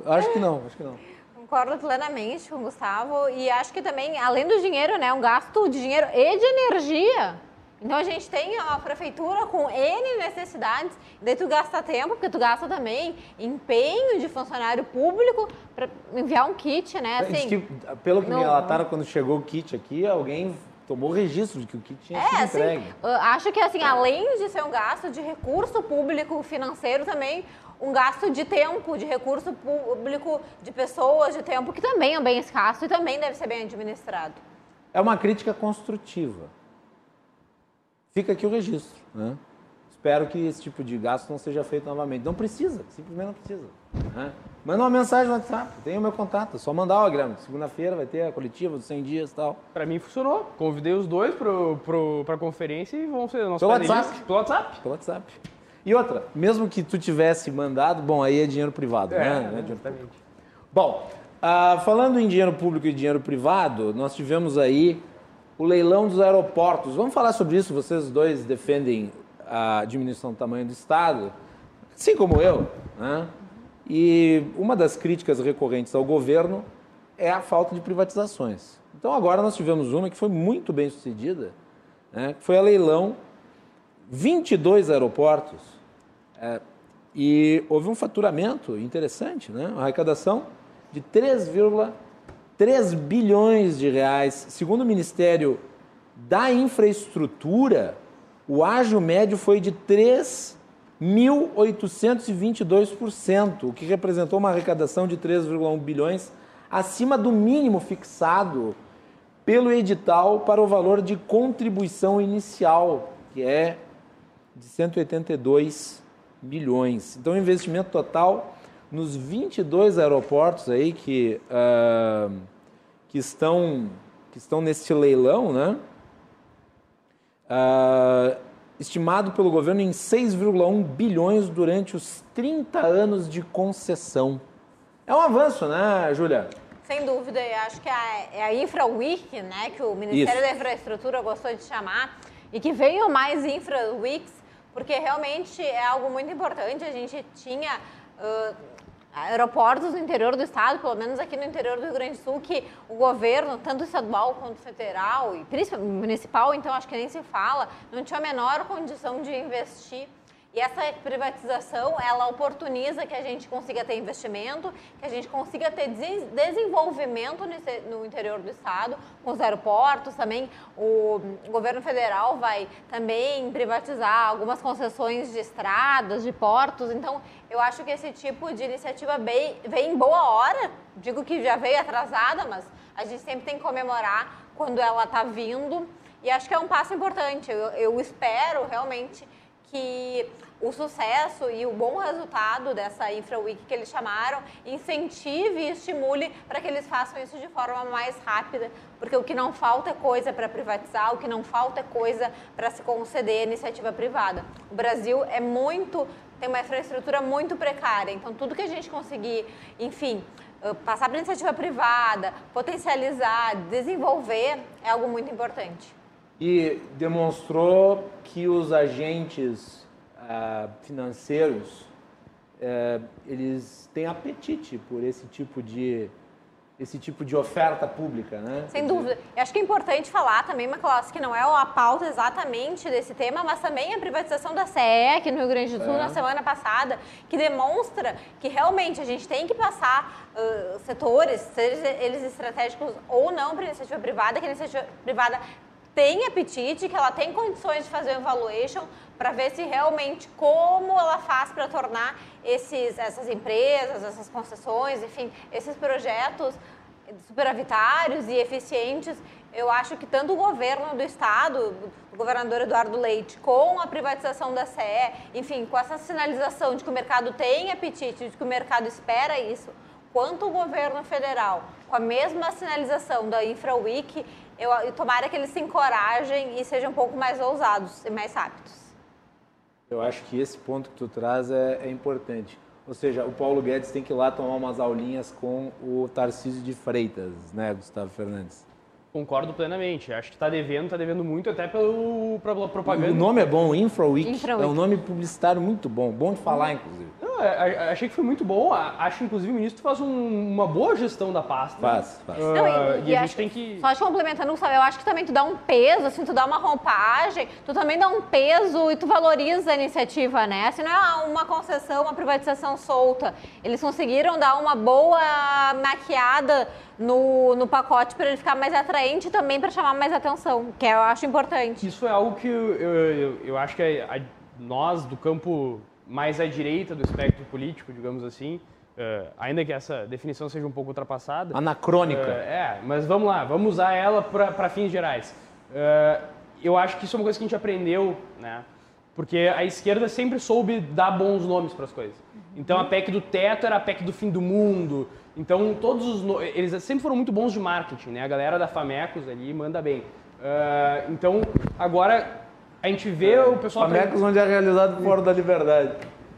acho que não, acho que não. Concordo plenamente com o Gustavo. E acho que também, além do dinheiro, né, um gasto de dinheiro e de energia então a gente tem a prefeitura com N necessidades, daí tu gasta tempo, porque tu gasta também empenho de funcionário público para enviar um kit, né? Assim, que, pelo que me relataram quando chegou o kit aqui, alguém tomou registro de que o kit tinha é, sido assim, entregue. Acho que assim, além de ser um gasto de recurso público financeiro também, um gasto de tempo, de recurso público, de pessoas, de tempo, que também é bem escasso e também deve ser bem administrado. É uma crítica construtiva fica aqui o registro. Né? Espero que esse tipo de gasto não seja feito novamente. Não precisa, simplesmente não precisa. Né? Manda uma mensagem no WhatsApp, tem o meu contato, é só mandar o Grama. Segunda-feira vai ter a coletiva dos 100 dias e tal. Para mim funcionou. Convidei os dois para a conferência e vão ser nossos Pelo WhatsApp. Pelo WhatsApp. Pelo WhatsApp. E outra, mesmo que tu tivesse mandado, bom, aí é dinheiro privado, é, né? É dinheiro exatamente. Bom, uh, falando em dinheiro público e dinheiro privado, nós tivemos aí o leilão dos aeroportos. Vamos falar sobre isso, vocês dois defendem a diminuição do tamanho do Estado, assim como eu. Né? E uma das críticas recorrentes ao governo é a falta de privatizações. Então agora nós tivemos uma que foi muito bem sucedida, né? que foi a leilão 22 aeroportos. É, e houve um faturamento interessante, né? uma arrecadação de 3,5 3 bilhões de reais. Segundo o Ministério da Infraestrutura, o ágio médio foi de 3.822%, o que representou uma arrecadação de 3,1 bilhões, acima do mínimo fixado pelo edital para o valor de contribuição inicial, que é de 182 bilhões. Então, o investimento total nos 22 aeroportos aí que uh, que estão, que estão neste leilão, né? Uh, estimado pelo governo em 6,1 bilhões durante os 30 anos de concessão. É um avanço, né, Júlia? Sem dúvida, eu acho que é, é a Infra Week, né, que o Ministério Isso. da Infraestrutura gostou de chamar, e que venham mais Infra Weeks, porque realmente é algo muito importante. A gente tinha uh, aeroportos no interior do estado, pelo menos aqui no interior do Rio Grande do Sul, que o governo, tanto estadual quanto federal e principalmente municipal, então acho que nem se fala, não tinha a menor condição de investir e essa privatização, ela oportuniza que a gente consiga ter investimento, que a gente consiga ter desenvolvimento no interior do estado, com os aeroportos também. O governo federal vai também privatizar algumas concessões de estradas, de portos. Então, eu acho que esse tipo de iniciativa vem em boa hora. Digo que já veio atrasada, mas a gente sempre tem que comemorar quando ela está vindo. E acho que é um passo importante. eu, eu espero realmente que o sucesso e o bom resultado dessa Infra Week que eles chamaram incentive e estimule para que eles façam isso de forma mais rápida, porque o que não falta é coisa para privatizar, o que não falta é coisa para se conceder a iniciativa privada. O Brasil é muito tem uma infraestrutura muito precária, então tudo que a gente conseguir, enfim, passar para iniciativa privada, potencializar, desenvolver é algo muito importante e demonstrou que os agentes ah, financeiros eh, eles têm apetite por esse tipo de esse tipo de oferta pública, né? Sem dúvida. Eu acho que é importante falar também, Macalós, que não é a pauta exatamente desse tema, mas também a privatização da CE aqui no Rio Grande do Sul é. na semana passada, que demonstra que realmente a gente tem que passar uh, setores, sejam eles estratégicos ou não, para a iniciativa privada, que a iniciativa privada tem apetite, que ela tem condições de fazer um evaluation para ver se realmente como ela faz para tornar esses, essas empresas, essas concessões, enfim, esses projetos superavitários e eficientes. Eu acho que tanto o governo do estado, o governador Eduardo Leite, com a privatização da CE, enfim, com essa sinalização de que o mercado tem apetite, de que o mercado espera isso, quanto o governo federal, com a mesma sinalização da InfraWeek, eu, eu tomara que eles se encorajem e sejam um pouco mais ousados e mais rápidos. Eu acho que esse ponto que tu traz é, é importante. Ou seja, o Paulo Guedes tem que ir lá tomar umas aulinhas com o Tarcísio de Freitas, né, Gustavo Fernandes? Concordo plenamente. Acho que está devendo, está devendo muito até pelo, pela propaganda. O nome é bom, InfraWeek. Infra é um nome publicitário muito bom, bom de falar, inclusive. É, é, achei que foi muito bom. Acho, inclusive, o ministro faz um, uma boa gestão da pasta. Faz, faz. Uh, Não, e, e, e a gente tem que... Só te complementando, sabe, eu acho que também tu dá um peso, assim, tu dá uma roupagem, tu também dá um peso e tu valoriza a iniciativa, né? Assim, não é uma concessão, uma privatização solta. Eles conseguiram dar uma boa maquiada no, no pacote para ele ficar mais atraente também para chamar mais atenção, que eu acho importante. Isso é algo que eu, eu, eu acho que a, a, nós do campo mais à direita do espectro político, digamos assim, uh, ainda que essa definição seja um pouco ultrapassada. Anacrônica. Uh, é, mas vamos lá, vamos usar ela para fins gerais. Uh, eu acho que isso é uma coisa que a gente aprendeu, né? Porque a esquerda sempre soube dar bons nomes para as coisas. Então a PEC do teto era a PEC do fim do mundo. Então todos os no... eles sempre foram muito bons de marketing, né? A galera da Famecos ali manda bem. Então agora a gente vê é, o pessoal. Famecos onde é realizado o Fórum da Liberdade.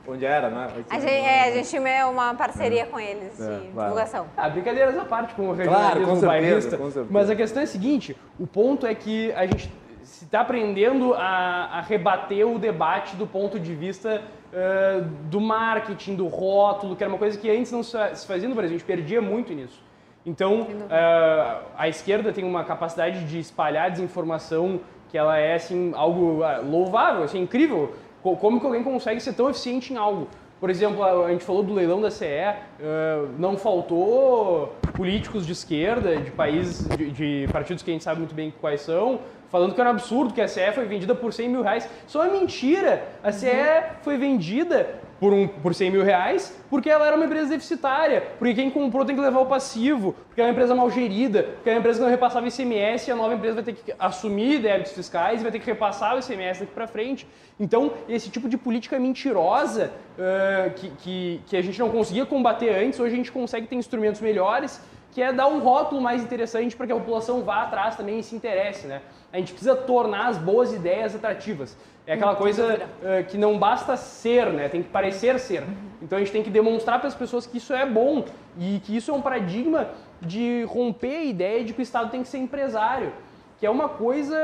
Onde era, né? A gente, é, a gente tinha uma parceria é. com eles de é, divulgação. Ah, brincadeiras à parte com o regionalismo claro, com bairrista. Com certeza. Mas a questão é a seguinte: o ponto é que a gente se está aprendendo a, a, rebater o debate do ponto de vista uh, do marketing, do rótulo, que era uma coisa que antes não se fazia no Brasil. A gente perdia muito nisso. Então, uh, a esquerda tem uma capacidade de espalhar desinformação que ela é assim algo ah, louvável, assim, incrível. Como que alguém consegue ser tão eficiente em algo? Por exemplo, a gente falou do leilão da CE, uh, não faltou políticos de esquerda, de países, de, de, partidos que a gente sabe muito bem quais são, falando que era um absurdo que a CE foi vendida por 100 mil reais. Isso é mentira! A CE uhum. foi vendida por, um, por 100 mil reais porque ela era uma empresa deficitária, porque quem comprou tem que levar o passivo, porque é uma empresa mal gerida, porque é uma empresa que não repassava ICMS e a nova empresa vai ter que assumir débitos fiscais e vai ter que repassar o ICMS daqui para frente. Então, esse tipo de política mentirosa uh, que, que, que a gente não conseguia combater antes, hoje a gente consegue ter instrumentos melhores que é dar um rótulo mais interessante para que a população vá atrás também e se interesse, né? A gente precisa tornar as boas ideias atrativas. É aquela coisa uh, que não basta ser, né? Tem que parecer ser. Então a gente tem que demonstrar para as pessoas que isso é bom e que isso é um paradigma de romper a ideia de que o Estado tem que ser empresário que é uma coisa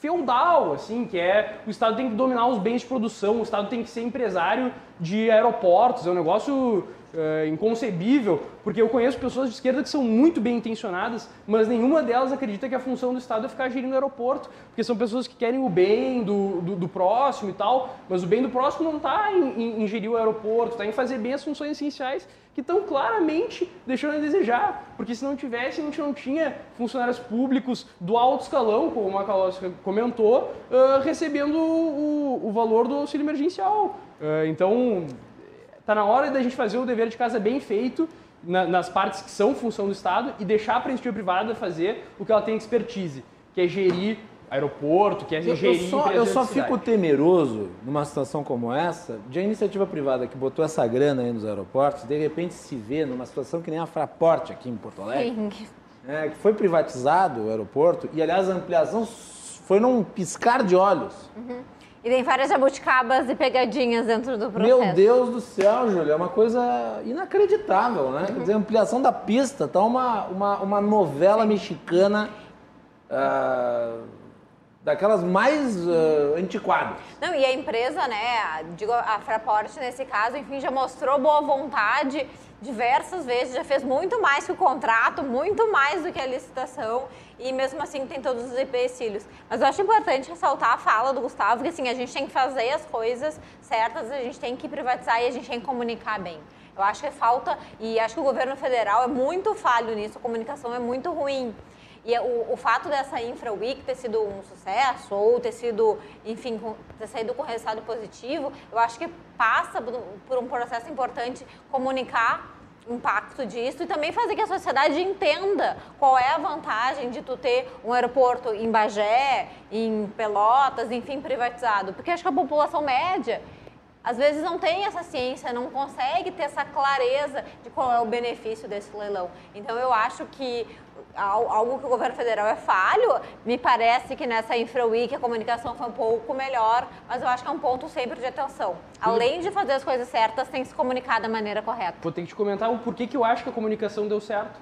feudal, assim, que é o Estado tem que dominar os bens de produção, o Estado tem que ser empresário de aeroportos, é um negócio é, inconcebível, porque eu conheço pessoas de esquerda que são muito bem intencionadas, mas nenhuma delas acredita que a função do Estado é ficar gerindo o aeroporto, porque são pessoas que querem o bem do, do, do próximo e tal, mas o bem do próximo não está em, em, em, gerir o aeroporto, está em fazer bem as funções essenciais que estão claramente deixando a desejar, porque se não tivesse, a gente não tinha funcionários públicos do alto escalão, como o Macalossi comentou, uh, recebendo o, o, valor do auxílio emergencial. Uh, então, Está na hora da gente fazer o dever de casa bem feito na, nas partes que são função do Estado e deixar para a iniciativa privada fazer o que ela tem expertise, que é gerir aeroporto, que é eu, gerir eu só, eu só fico temeroso numa situação como essa de a iniciativa privada que botou essa grana aí nos aeroportos de repente se vê numa situação que nem a Fraport aqui em Porto Alegre, é, que foi privatizado o aeroporto e aliás a ampliação foi num piscar de olhos. Uhum. E tem várias jabuticabas e pegadinhas dentro do processo. Meu Deus do céu, Júlia, é uma coisa inacreditável, né? Uhum. Quer dizer, a ampliação da pista, tá uma, uma, uma novela mexicana uh, daquelas mais uh, antiquadas. Não, e a empresa, né, digo, a Fraport nesse caso, enfim, já mostrou boa vontade diversas vezes, já fez muito mais que o contrato, muito mais do que a licitação e mesmo assim tem todos os empecilhos. Mas eu acho importante ressaltar a fala do Gustavo, que assim, a gente tem que fazer as coisas certas, a gente tem que privatizar e a gente tem que comunicar bem. Eu acho que falta, e acho que o governo federal é muito falho nisso, a comunicação é muito ruim. E o, o fato dessa Infra Week ter sido um sucesso, ou ter sido, enfim, ter saído com resultado positivo, eu acho que passa por um processo importante comunicar impacto disso e também fazer que a sociedade entenda qual é a vantagem de tu ter um aeroporto em Bagé, em Pelotas, enfim, privatizado. Porque acho que a população média às vezes não tem essa ciência, não consegue ter essa clareza de qual é o benefício desse leilão. Então eu acho que algo que o governo federal é falho, me parece que nessa InfraWeek a comunicação foi um pouco melhor, mas eu acho que é um ponto sempre de atenção. Além de fazer as coisas certas, tem que se comunicar da maneira correta. Vou ter que te comentar o porquê que eu acho que a comunicação deu certo.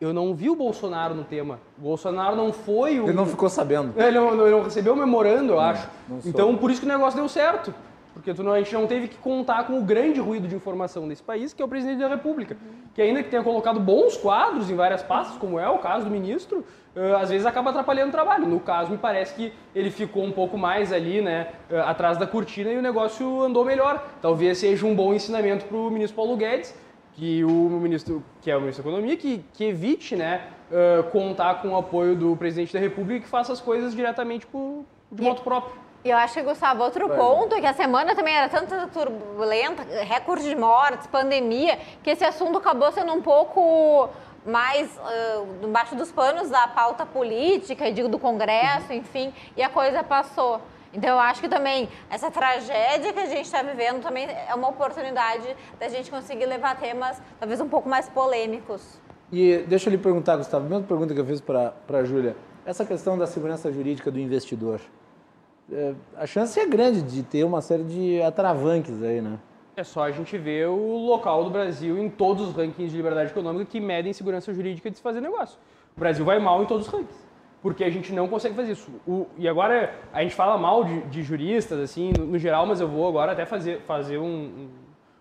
Eu não vi o Bolsonaro no tema. O Bolsonaro não foi o. Ele não ficou sabendo. Ele não, ele não recebeu o memorando, eu acho. Não então, por isso que o negócio deu certo. Porque tu não, a gente não teve que contar com o grande ruído de informação desse país, que é o presidente da República. Que ainda que tenha colocado bons quadros em várias pastas, como é o caso do ministro, uh, às vezes acaba atrapalhando o trabalho. No caso, me parece que ele ficou um pouco mais ali, né, uh, atrás da cortina e o negócio andou melhor. Talvez seja um bom ensinamento para o ministro Paulo Guedes, que o ministro, que é o ministro da Economia, que, que evite, né, uh, contar com o apoio do presidente da República e que faça as coisas diretamente por, de modo próprio. E eu acho que, Gustavo, outro Vai. ponto é que a semana também era tanta turbulenta, recorde de mortes, pandemia, que esse assunto acabou sendo um pouco mais uh, embaixo dos panos da pauta política, digo, do Congresso, uhum. enfim, e a coisa passou. Então, eu acho que também essa tragédia que a gente está vivendo também é uma oportunidade da gente conseguir levar temas talvez um pouco mais polêmicos. E deixa eu lhe perguntar, Gustavo, a mesma pergunta que eu fiz para a Júlia. Essa questão da segurança jurídica do investidor a chance é grande de ter uma série de atravanques aí, né? É só a gente ver o local do Brasil em todos os rankings de liberdade econômica que medem segurança jurídica de se fazer negócio. O Brasil vai mal em todos os rankings, porque a gente não consegue fazer isso. O, e agora a gente fala mal de, de juristas, assim, no, no, geral, mas eu vou agora até fazer, fazer um, um,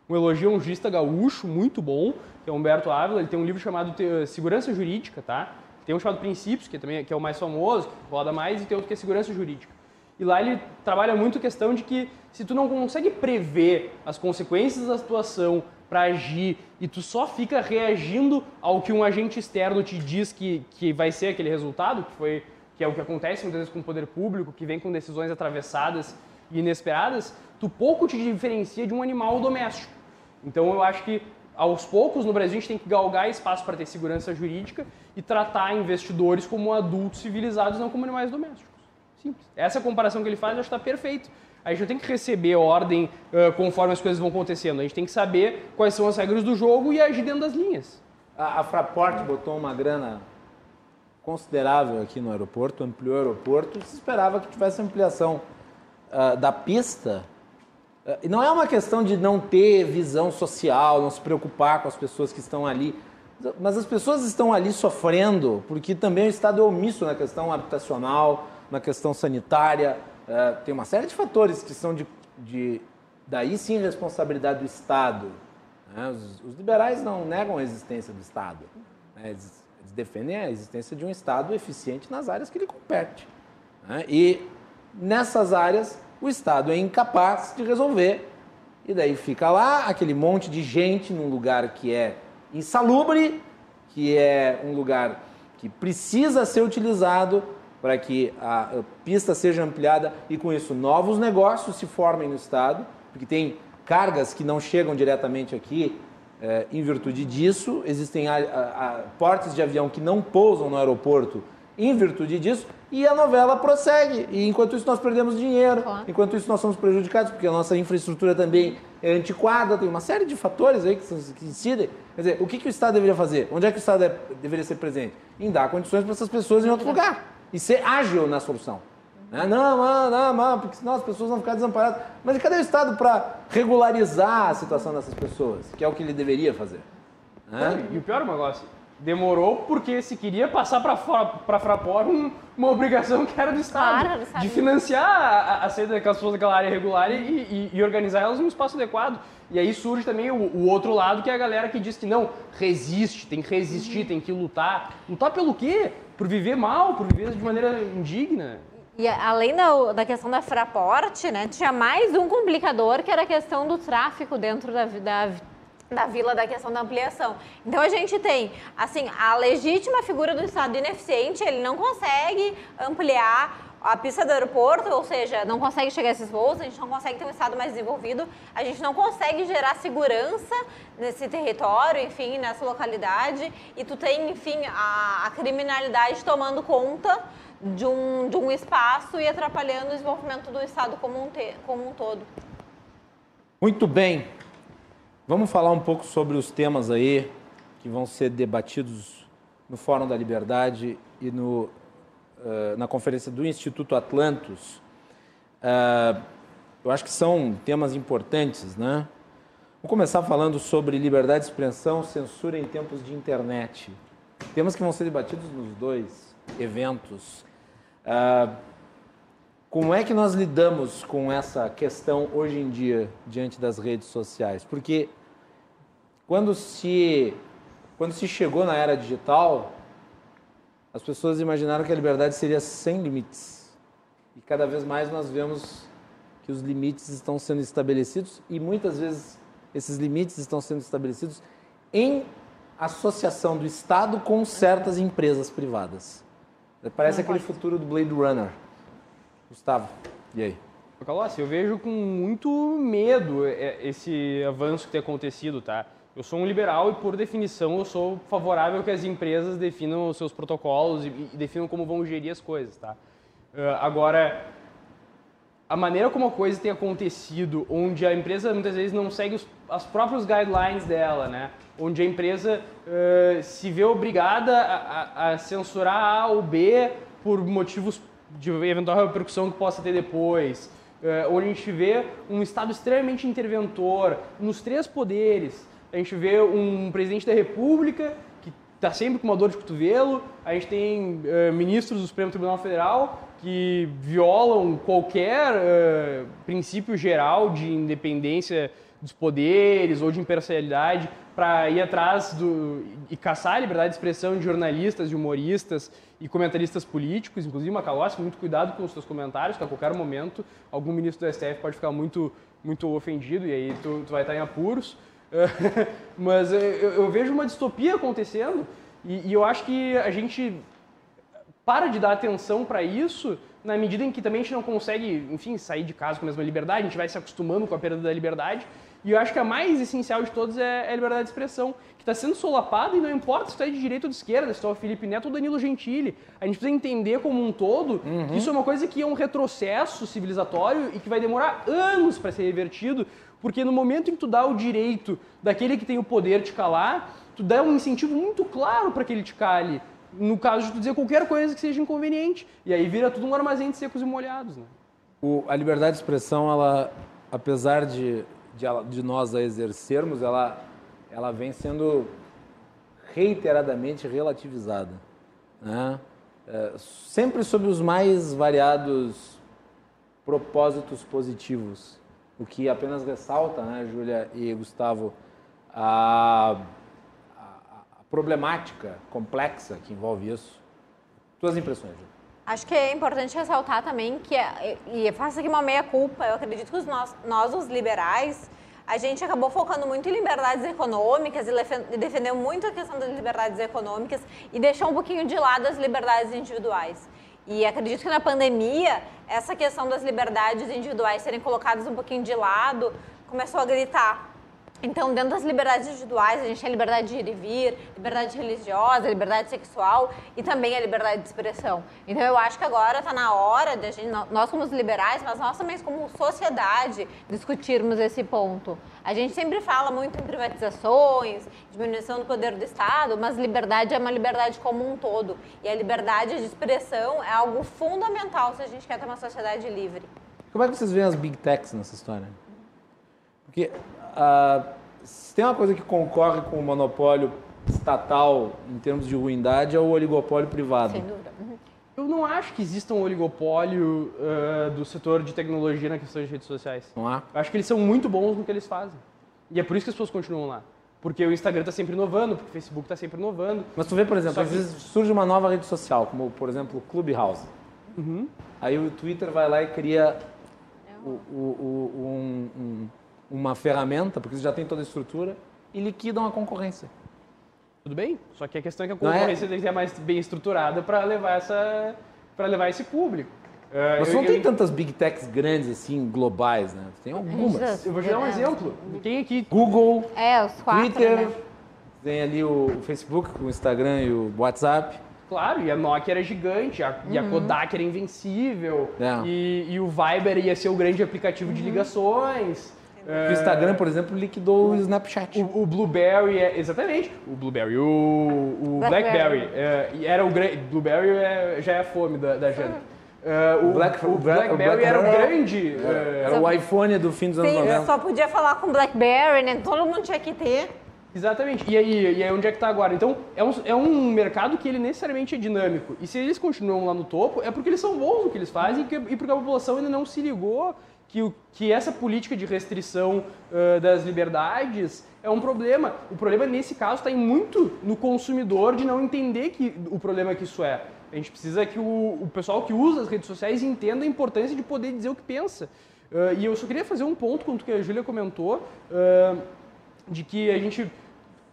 um, elogio a um jurista gaúcho muito bom, que é Humberto Ávila. Ele tem um livro chamado Segurança Jurídica, tá? Tem um chamado Princípios, que, também, que é o mais famoso, que roda mais, e tem outro que é Segurança Jurídica. E lá ele trabalha muito a questão de que se tu não consegue prever as consequências da situação para agir e tu só fica reagindo ao que um agente externo te diz que, que vai ser aquele resultado, que foi que é o que acontece muitas vezes com o poder público, que vem com decisões atravessadas e inesperadas, tu pouco te diferencia de um animal doméstico. Então eu acho que aos poucos no Brasil a gente tem que galgar espaço para ter segurança jurídica e tratar investidores como adultos civilizados, não como animais domésticos. Simples. Essa comparação que ele faz, eu acho que está perfeito. A gente não tem que receber ordem uh, conforme as coisas vão acontecendo. A gente tem que saber quais são as regras do jogo e agir dentro das linhas. A, a Fraport botou uma grana considerável aqui no aeroporto, ampliou o aeroporto se esperava que tivesse ampliação uh, da pista. Uh, e não é uma questão de não ter visão social, não se preocupar com as pessoas que estão ali. Mas as pessoas estão ali sofrendo porque também o Estado é omisso na questão habitacional, na questão sanitária. É, tem uma série de fatores que são de, de daí sim responsabilidade do Estado. Né? Os, os, liberais não negam a existência do Estado. Né? Eles, eles, defendem a existência de um Estado eficiente nas áreas que lhe compete. Né? E nessas áreas o Estado é incapaz de resolver. E daí fica lá aquele monte de gente num lugar que é insalubre, que é um lugar que precisa ser utilizado para que a pista seja ampliada e com isso novos negócios se formem no estado, porque tem cargas que não chegam diretamente aqui é, em virtude disso, existem a, a, a, portes de avião que não pousam no aeroporto em virtude disso, e a novela prossegue. E enquanto isso nós perdemos dinheiro, enquanto isso nós somos prejudicados, porque a nossa infraestrutura também é antiquada, tem uma série de fatores aí que, que incidem. Quer dizer, o que, que o Estado deveria fazer? Onde é que o Estado é, deveria ser presente? Em dar condições para essas pessoas em outro lugar e ser ágil na solução. Né? Não, não, não, não, porque senão as pessoas vão ficar desamparadas. Mas cadê o Estado para regularizar a situação dessas pessoas? Que é o que ele deveria fazer. Né? E o pior negócio, demorou porque se queria passar para a Fraport um, uma obrigação que era do Estado, claro, de financiar a, a saída daquelas pessoas daquela área regular e, e, e, organizar elas num espaço adequado. E aí surge também o, o, outro lado, que é a galera que diz que não, resiste, tem que resistir, tem que lutar. Lutar pelo quê? Por viver mal, por viver de maneira indigna. E além da, da questão da Fraport, né, tinha mais um complicador, que era a questão do tráfico dentro da, da da vila da questão da ampliação. Então a gente tem, assim, a legítima figura do Estado ineficiente, ele não consegue ampliar a pista do aeroporto, ou seja, não consegue chegar a esses voos, a gente não consegue ter um Estado mais desenvolvido, a gente não consegue gerar segurança nesse território, enfim, nessa localidade, e tu tem, enfim, a, a criminalidade tomando conta de um, de um espaço e atrapalhando o desenvolvimento do Estado como um, te, como um todo. Muito bem. Vamos falar um pouco sobre os temas aí que vão ser debatidos no Fórum da Liberdade e no, uh, na conferência do Instituto Atlantos. Uh, eu acho que são temas importantes, né? Vou começar falando sobre liberdade de expressão, censura em tempos de internet. Temas que vão ser debatidos nos dois eventos. Uh, como é que nós lidamos com essa questão hoje em dia diante das redes sociais? Porque quando se, quando se chegou na era digital, as pessoas imaginaram que a liberdade seria sem limites. E cada vez mais nós vemos que os limites estão sendo estabelecidos e muitas vezes esses limites estão sendo estabelecidos em associação do Estado com certas empresas privadas. Parece Não aquele pode. futuro do Blade Runner. Gustavo, e aí? Calossi, eu vejo com muito medo é, esse avanço que tem acontecido, tá? Eu sou um liberal e, por definição, eu sou favorável que as empresas definam os seus protocolos e, e definam como vão gerir as coisas, tá? Uh, agora, a maneira como a coisa tem acontecido, onde a empresa muitas vezes não segue os as próprios guidelines dela, né? Onde a empresa uh, se vê obrigada a, a, a, censurar A ou B por motivos de eventual repercussão que possa ter depois. Uh, onde a gente vê um Estado extremamente interventor nos três poderes, a gente vê um presidente da República que está sempre com uma dor de cotovelo, a gente tem uh, ministros do Supremo Tribunal Federal que violam qualquer uh, princípio geral de independência dos poderes ou de imparcialidade para ir atrás do, e caçar a liberdade de expressão de jornalistas, de humoristas e comentaristas políticos, inclusive Macalossi, muito cuidado com os seus comentários, que a qualquer momento algum ministro do STF pode ficar muito, muito ofendido. E aí tu, tu vai estar em apuros. Mas eu, eu, vejo uma distopia acontecendo e, e, eu acho que a gente para de dar atenção para isso na medida em que também a gente não consegue, enfim, sair de casa com a mesma liberdade, a gente vai se acostumando com a perda da liberdade. E eu acho que a mais essencial de todas é, é a liberdade de expressão, que está sendo solapada e não importa se tu é de direita ou de esquerda, se tu é o Felipe Neto ou Danilo Gentili. A gente precisa entender como um todo uhum. que isso é uma coisa que é um retrocesso civilizatório e que vai demorar anos para ser revertido, porque no momento em que tu dá o direito daquele que tem o poder te calar, tu dá um incentivo muito claro para que ele te cale. No caso de tu dizer qualquer coisa que seja inconveniente. E aí vira tudo um armazém de secos e molhados. Né? O, a liberdade de expressão, ela, apesar de, de, de nós a exercermos, ela, ela vem sendo reiteradamente relativizada. Né? É, sempre sob os mais variados propósitos positivos o que apenas ressalta, né, Júlia e Gustavo, a, a, problemática complexa que envolve isso. Tuas impressões, Júlia? Acho que é importante ressaltar também que, é, e faço aqui uma meia-culpa, eu acredito que nós, nós, os liberais, a gente acabou focando muito em liberdades econômicas e defendeu muito a questão das liberdades econômicas e deixou um pouquinho de lado as liberdades individuais. E acredito que na pandemia, essa questão das liberdades individuais serem colocadas um pouquinho de lado começou a gritar. Então, dentro das liberdades individuais, a gente tem a liberdade de ir e vir, liberdade religiosa, liberdade sexual e também a liberdade de expressão. Então, eu acho que agora está na hora de gente, nós como liberais, mas nós também como sociedade, discutirmos esse ponto. A gente sempre fala muito em privatizações, diminuição do poder do Estado, mas liberdade é uma liberdade como um todo. E a liberdade de expressão é algo fundamental se a gente quer ter uma sociedade livre. Como é que vocês veem as big techs nessa história? Porque uh, se tem uma coisa que concorre com o monopólio estatal em termos de ruindade é o oligopólio privado. Sem dúvida. Uhum. Eu não acho que exista um oligopólio uh, do setor de tecnologia na questão de redes sociais. Não há? Eu acho que eles são muito bons no que eles fazem. E é por isso que as pessoas continuam lá. Porque o Instagram está sempre inovando, porque o Facebook está sempre inovando. Mas tu vê, por exemplo, Só às que- vezes surge uma nova rede social, como por exemplo o Clubhouse. Uhum. Aí o Twitter vai lá e cria o- o- o- um- um- uma ferramenta, porque eles já tem toda a estrutura, e liquidam a concorrência. Tudo bem? Só que a questão é que a é- concorrência tem que ser mais bem estruturada para levar essa para levar esse público. Uh, Mas eu- não eu- tem tantas big techs grandes assim, globais, né? Tem algumas. Eu vou te dar um É. exemplo. Quem aqui Google, É, os quatro, Twitter, né? tem ali o Facebook, o Instagram e o WhatsApp. Claro, e a Nokia era gigante, a, e a Uhum. Kodak era invencível, É. e, e o Viber ia ser o grande aplicativo Uhum. de ligações. Porque o Instagram, por exemplo, liquidou o Snapchat. O, o Blueberry é. Exatamente. O Blueberry. O, o Blackberry. Blackberry. é, era o grande. Blueberry é- já é a fome da, da janta. É, o, Black- o o Black- Blackberry o era o Blackberry grande. Era, é, era o iPhone do fim dos anos Sim, 90. só podia falar com BlackBerry, né? Todo mundo tinha que ter. Exatamente. E aí, e aí onde é que está agora? Então, é um, é um mercado que ele necessariamente é dinâmico. E se eles continuam lá no topo, é porque eles são bons no que eles fazem e e porque a população ainda não se ligou que, que essa política de restrição ãh, das liberdades é um problema. O problema, nesse caso, está muito no consumidor de não entender que o problema que isso é. A gente precisa que o, o pessoal que usa as redes sociais entenda a importância de poder dizer o que pensa. Ãh, e eu só queria fazer um ponto quanto que a Júlia comentou, ãh, de que a gente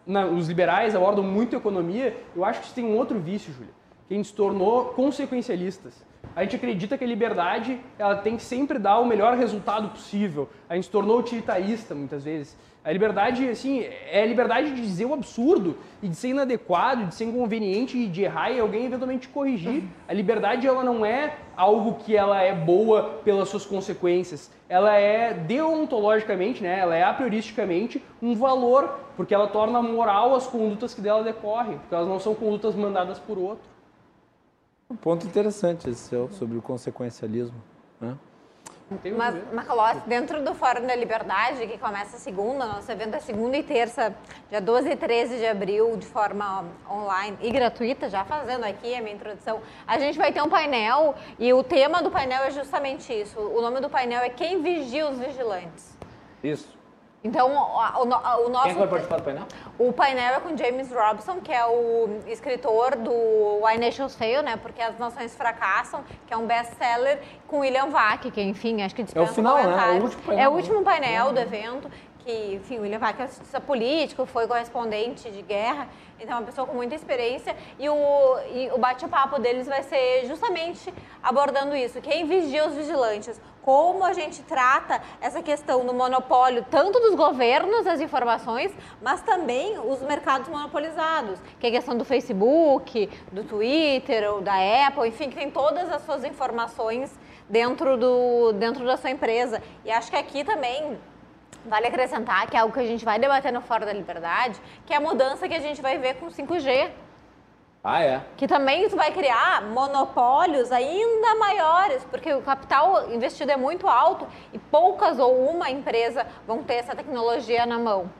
na- os liberais abordam muito economia, eu acho que isso tem um outro vício, Júlia, que a gente se tornou consequencialistas. A gente acredita que a liberdade ela tem que sempre dar o melhor resultado possível. A gente se tornou utilitarista muitas vezes. A liberdade, assim, é a liberdade de dizer o absurdo e de ser inadequado, de ser inconveniente e de errar e alguém eventualmente corrigir. A liberdade, ela não é algo que ela é boa pelas suas consequências. Ela é deontologicamente, né? Ela é a prioristicamente um valor, porque ela torna moral as condutas que dela decorrem, porque elas não são condutas mandadas por outro. Um ponto interessante esse seu, sobre o consequencialismo. Né? Mas, dentro do Fórum da Liberdade, que começa segunda, nosso evento é segunda e terça, dia 12 e 13 de abril, de forma online e gratuita, já fazendo aqui a minha introdução, a gente vai ter um painel e o tema do painel é justamente isso. O nome do painel é Quem Vigia os Vigilantes. Isso. Então, o, o, o Quem nosso... é que vai participar do painel? O painel é com James Robson, que é o escritor do Why Nations Fail, né? Porque as nações fracassam, que é um best-seller, com William Vac, que enfim, acho que dispensa final, né? É o último painel, É o último painel do evento, que, enfim, William Vac é cientista político, foi correspondente de guerra, então é uma pessoa com muita experiência, e o, e o bate-papo deles vai ser justamente abordando isso, quem vigia os vigilantes, como a gente trata essa questão do monopólio, tanto dos governos, das informações, mas também os mercados monopolizados, que é a questão do Facebook, do Twitter, ou da Apple, enfim, que tem todas as suas informações dentro, do, dentro da sua empresa. E acho que aqui também vale acrescentar que é algo que a gente vai debater no Fórum da Liberdade, que é a mudança que a gente vai ver com o 5G Ah, é. que também isso vai criar monopólios ainda maiores, porque o capital investido é muito alto e poucas ou uma empresa vão ter essa tecnologia na mão.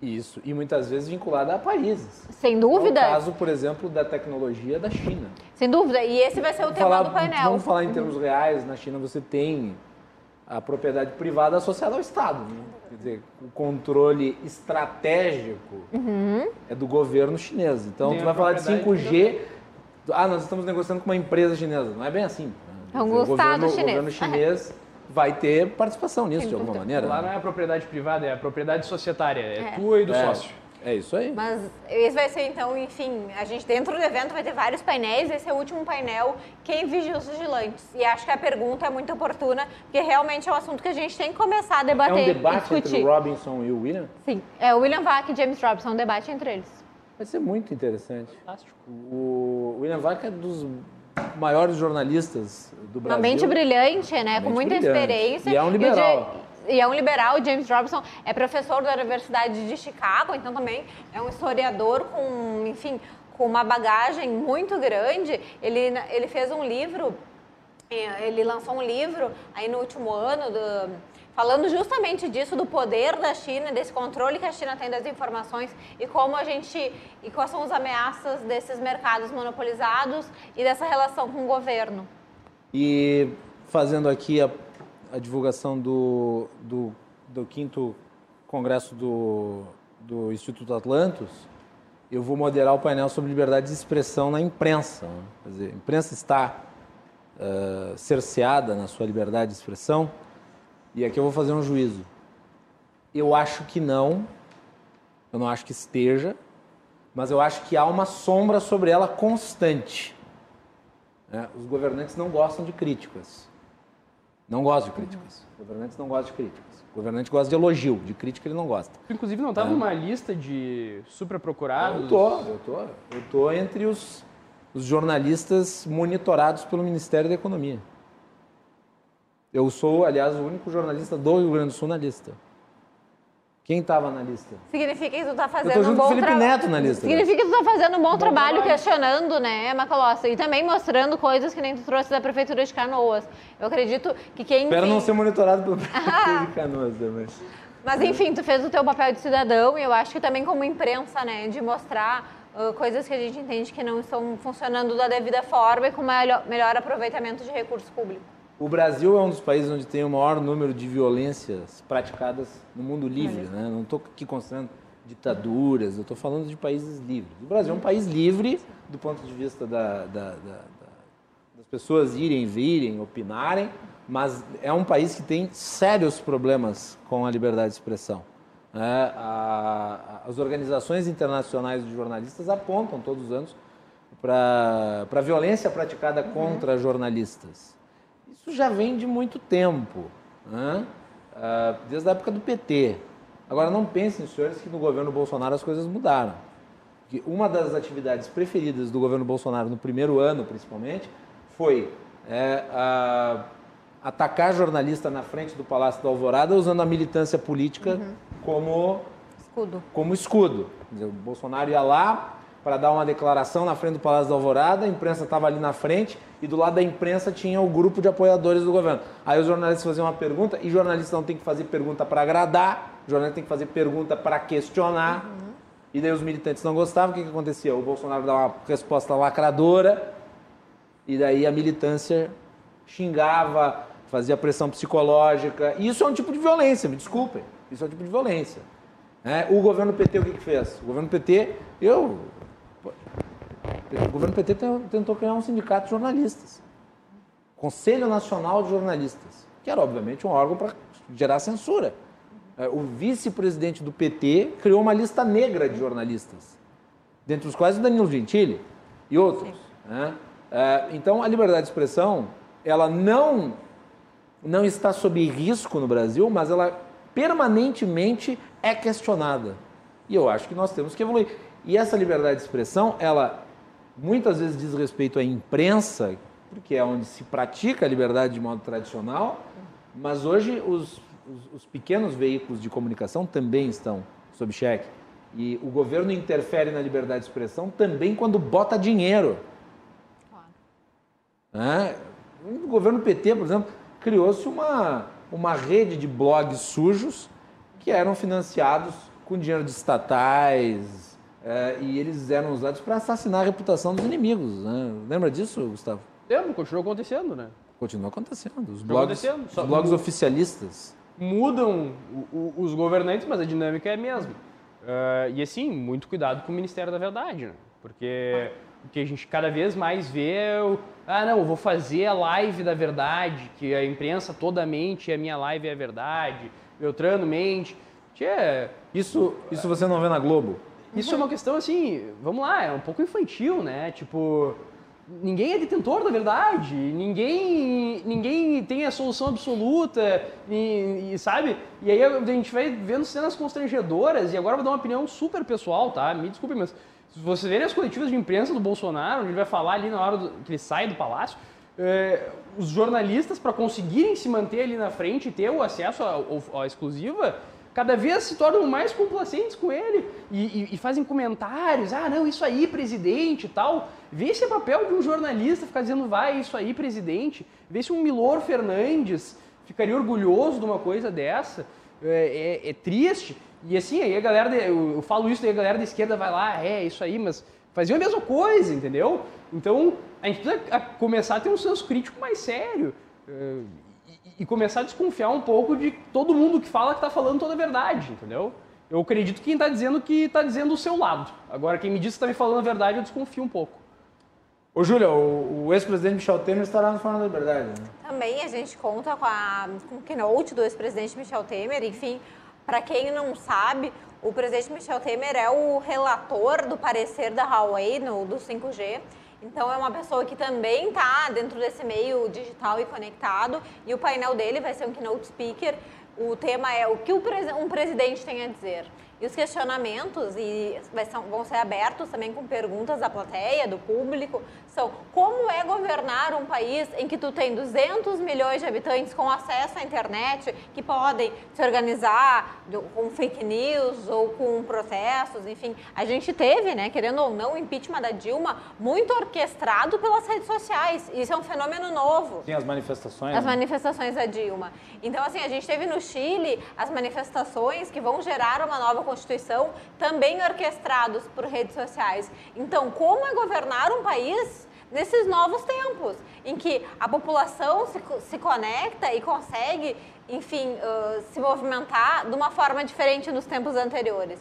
Isso. E muitas vezes vinculada a países. Sem dúvida, É o caso, por exemplo, da tecnologia da China. sem dúvida. E esse vai ser o tema Falar- do painel. Vamos falar em termos reais, na China você tem a propriedade privada associada ao Estado. né? Quer dizer, o controle estratégico Uhum. é do governo chinês. Então, Tem tu vai falar de propriedade 5G, ah, nós estamos negociando com uma empresa chinesa. Não é bem assim. né? É um o Estado governo, chinês. O governo chinês vai ter participação nisso, Sem de alguma dúvida. maneira. Lá né? não é a propriedade privada, é a propriedade societária, é, É. tua e do É, sócio. É isso aí. Mas esse vai ser, então, enfim, a gente dentro do evento vai ter vários painéis, esse é o último painel, quem vigia os vigilantes. E acho que a pergunta é muito oportuna, porque realmente é um assunto que a gente tem que começar a É debater um e debate discutir. entre o Robinson e o William. Sim, é o William Vac e James Robson, um debate entre eles. Vai ser muito interessante. Fantástico. O William Vaca é dos maiores jornalistas do Brasil. Uma mente brilhante, né? com mente muita brilhante. experiência. E é um liberal. E é um liberal, James Robson é professor da Universidade de Chicago, então também é um historiador com, enfim, com uma bagagem muito grande. Ele, ele fez um livro, eh, ele lançou um livro aí no último ano do- falando justamente disso, do poder da China, desse controle que a China tem das informações e como a gente. e quais são as ameaças desses mercados monopolizados e dessa relação com o governo. E fazendo aqui a, a divulgação do, do, do quinto congresso do, do Instituto Atlantos, eu vou moderar o painel sobre liberdade de expressão na imprensa. Quer dizer, a imprensa está uh, cerceada na sua liberdade de expressão, e aqui eu vou fazer um juízo. Eu acho que não, eu não acho que esteja, mas eu acho que há uma sombra sobre ela constante. Né? Os governantes não gostam de críticas. Não gostam de críticas. Os governantes não gostam de críticas. Governante gosta de elogio, de crítica ele não gosta. Inclusive não estava é. numa lista de super procurados? Eu tô, eu tô. Eu tô entre os, os jornalistas monitorados pelo Ministério da Economia. Eu sou, aliás, o único jornalista do Rio Grande do Sul na lista. Quem estava na lista? Significa que tu está fazendo um bom trabalho. Lista. Significa que tu está fazendo um bom, trabalho, questionando, né, Macalossi? E também mostrando coisas que nem tu trouxe da Prefeitura de Canoas. Eu acredito que quem. Espero não ser monitorado pela Prefeitura de Canoas também. Mas enfim, tu fez o teu papel de cidadão e eu acho que também como imprensa, né, de mostrar uh, coisas que a gente entende que não estão funcionando da devida forma e com melhor, melhor aproveitamento de recurso público. O Brasil é um dos países onde tem o maior número de violências praticadas no mundo livre. Né? Não estou aqui considerando ditaduras, eu estou falando de países livres. O Brasil é um país livre do ponto de vista da, da, da, das pessoas irem, virem, opinarem, mas é um país que tem sérios problemas com a liberdade de expressão. É, a, as organizações internacionais de jornalistas apontam todos os anos para a violência praticada contra uhum. jornalistas. Isso já vem de muito tempo, né? Ah, desde a época do PT. Agora, não pensem, senhores, que no governo Bolsonaro as coisas mudaram. Que uma das atividades preferidas do governo Bolsonaro no primeiro ano, principalmente, foi é, a, atacar jornalista na frente do Palácio da Alvorada usando a militância política uhum. como escudo. Como escudo. Dizer, o Bolsonaro ia lá, para dar uma declaração na frente do Palácio da Alvorada, a imprensa estava ali na frente e do lado da imprensa tinha o grupo de apoiadores do governo. Aí os jornalistas faziam uma pergunta e jornalista não tem que fazer pergunta para agradar, jornalista tem que fazer pergunta para questionar. Uhum. E daí os militantes não gostavam, o que, que acontecia? O Bolsonaro dava uma resposta lacradora e daí a militância xingava, fazia pressão psicológica. E isso é um tipo de violência, me desculpem. Isso é um tipo de violência. É, o governo PT o que, que fez? O governo PT, eu o governo PT tentou criar um sindicato de jornalistas. Conselho Nacional de Jornalistas, que era, obviamente, um órgão para gerar censura. É, o vice-presidente do PT criou uma lista negra de jornalistas, dentre os quais o Danilo Gentili e outros. Né? É, então, a liberdade de expressão, ela não, não está sob risco no Brasil, mas ela permanentemente é questionada. E eu acho que nós temos que evoluir. E essa liberdade de expressão, ela muitas vezes diz respeito à imprensa, porque é onde se pratica a liberdade de modo tradicional, mas hoje os, os, os pequenos veículos de comunicação também estão sob cheque. E o governo interfere na liberdade de expressão também quando bota dinheiro. É, o governo PT, por exemplo, criou-se uma, uma rede de blogs sujos que eram financiados com dinheiro de estatais, é, e eles eram usados para assassinar a reputação dos inimigos. Né? Lembra disso, Gustavo? Lembro, continuou acontecendo, né? Continua acontecendo. Os blogs, acontecendo. Os blogs oficialistas. Mudam os governantes, mas a dinâmica é a mesma. Uh, e assim, muito cuidado com o Ministério da Verdade, né? Porque o que a gente cada vez mais vê é o, ah, não, eu vou fazer a live da verdade, que a imprensa toda mente, a minha live é a verdade, Beltrano mente. Tchê, isso, isso você não vê na Globo? Isso é uma questão assim, vamos lá, é um pouco infantil, né? Tipo, ninguém é detentor da verdade, ninguém, ninguém tem a solução absoluta, e, e, sabe? E aí a gente vai vendo cenas constrangedoras, e agora vou dar uma opinião super pessoal, tá? Me desculpe, mas se você ver as coletivas de imprensa do Bolsonaro, onde ele vai falar ali na hora do, que ele sai do palácio, é, os jornalistas, para conseguirem se manter ali na frente e ter o acesso à exclusiva, cada vez se tornam mais complacentes com ele e, e, e, fazem comentários, ah, não, isso aí, presidente e tal. Vê se é papel de um jornalista ficar dizendo, vai, isso aí, presidente. Vê se um Milor Fernandes ficaria orgulhoso de uma coisa dessa. É, é, é triste. E assim, aí a galera, de, eu, eu, falo isso, e a galera da esquerda vai lá, é isso aí, mas fazia a mesma coisa, entendeu? Então, a gente precisa começar a ter um senso crítico mais sério. E, começar a desconfiar um pouco de todo mundo que fala que está falando toda a verdade, entendeu? Eu acredito que quem está dizendo que está dizendo o seu lado. Agora, quem me diz que está me falando a verdade, eu desconfio um pouco. Ô, Júlia, o, o ex-presidente Michel Temer estará no Fórum da Liberdade, né? Também a gente conta com, a, com o keynote do ex-presidente Michel Temer. Enfim, para quem não sabe, o presidente Michel Temer é o relator do parecer da Huawei no, do 5G. Então, é uma pessoa que também está dentro desse meio digital e conectado. E o painel dele vai ser um keynote speaker. O tema é o que um presidente tem a dizer. E os questionamentos e vão ser abertos também com perguntas da plateia, do público, são como é governar um país em que tu tem 200 milhões de habitantes com acesso à internet que podem se organizar com fake news ou com protestos, enfim. A gente teve, né, querendo ou não, o impeachment da Dilma muito orquestrado pelas redes sociais. Isso é um fenômeno novo. Sim, as manifestações. As né? manifestações da Dilma. Então, assim, a gente teve no Chile as manifestações que vão gerar uma nova Constituição, também orquestrados por redes sociais. Então, como é governar um país nesses novos tempos, em que a população se, se conecta e consegue, enfim, uh, se movimentar de uma forma diferente nos tempos anteriores?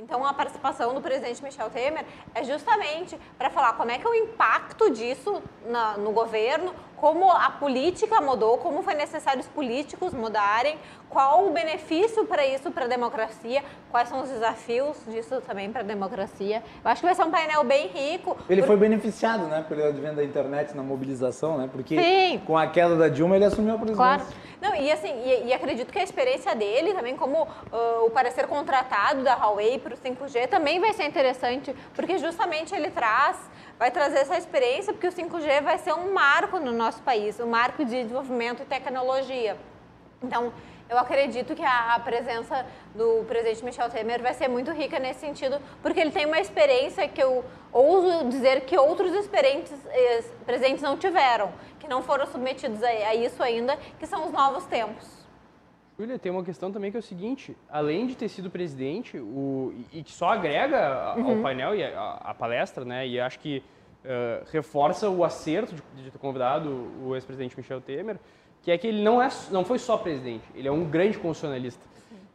Então, a participação do presidente Michel Temer é justamente para falar como é que é o impacto disso na, no governo, como a política mudou, como foi necessário os políticos mudarem, qual o benefício para isso para a democracia, quais são os desafios disso também para a democracia. Eu acho que vai ser um painel bem rico. Ele por... foi beneficiado, né, pelo advento da internet na mobilização, né? Porque Sim. com a queda da Dilma ele assumiu a presidência. Claro. Não, e assim, e, e acredito que a experiência dele também como uh, o parecer contratado da Huawei para o 5G também vai ser interessante, porque justamente ele traz vai trazer essa experiência, porque o 5G vai ser um marco no nosso país, um marco de desenvolvimento e tecnologia. Então, eu acredito que a, a, presença do presidente Michel Temer vai ser muito rica nesse sentido, porque ele tem uma experiência que eu ouso dizer que outros experientes, eh, presidentes não tiveram, não foram submetidos a, isso ainda, que são os novos tempos. Júlia, tem uma questão também que é o seguinte, além de ter sido presidente, o, e, que só agrega uhum. ao painel e à palestra, né, e acho que uh, reforça o acerto de, de ter convidado o ex-presidente Michel Temer, que é que ele não, é, não foi só presidente, ele é um grande constitucionalista.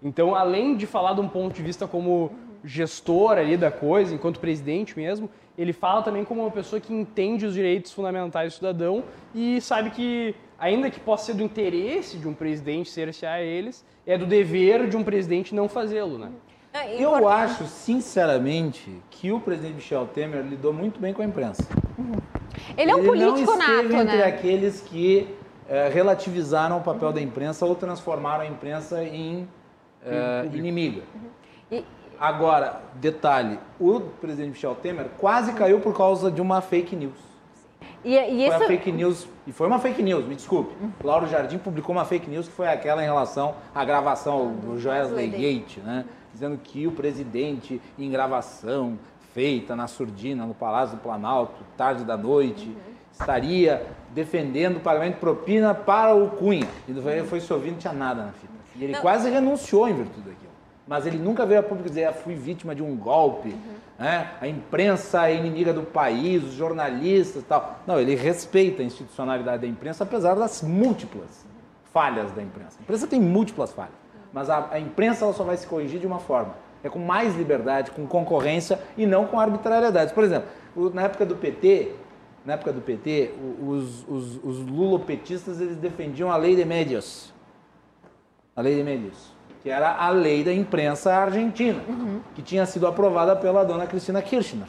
Então, além de falar de um ponto de vista como gestor ali da coisa, enquanto presidente mesmo, ele fala também como uma pessoa que entende os direitos fundamentais do cidadão e sabe que ainda que possa ser do interesse de um presidente cercear eles, é do dever de um presidente não fazê-lo, né? É Eu acho, sinceramente, que o presidente Michel Temer lidou muito bem com a imprensa. Uhum. Ele é um Ele político não nato, entre né? aqueles que é, relativizaram o papel uhum. da imprensa ou transformaram a imprensa em é, inimiga. Uhum. E... Agora, detalhe, o presidente Michel Temer quase caiu por causa de uma fake news. E, e foi fake news, e foi uma fake news, me desculpe. Lauro Jardim publicou uma fake news que foi aquela em relação à gravação do Joesley Gate, né? Dizendo que o presidente, em gravação feita na surdina, no Palácio do Planalto, tarde da noite, uhum. estaria defendendo o pagamento de propina para o Cunha. E foi, foi se ouvindo, não tinha nada na fita. E ele não. quase renunciou em virtude daquilo. Mas ele nunca veio a público dizer, ah, fui vítima de um golpe. Uhum né? a imprensa é inimiga do país, os jornalistas e tal. Não, ele respeita a institucionalidade da imprensa, apesar das múltiplas falhas da imprensa. A imprensa tem múltiplas falhas, mas a, a imprensa ela só vai se corrigir de uma forma. É com mais liberdade, com concorrência e não com arbitrariedade. Por exemplo, na época do PT, na época do PT, os, os, os lulopetistas eles defendiam a lei de médios. A lei de médios que era a lei da imprensa argentina, uhum. que tinha sido aprovada pela dona Cristina Kirchner.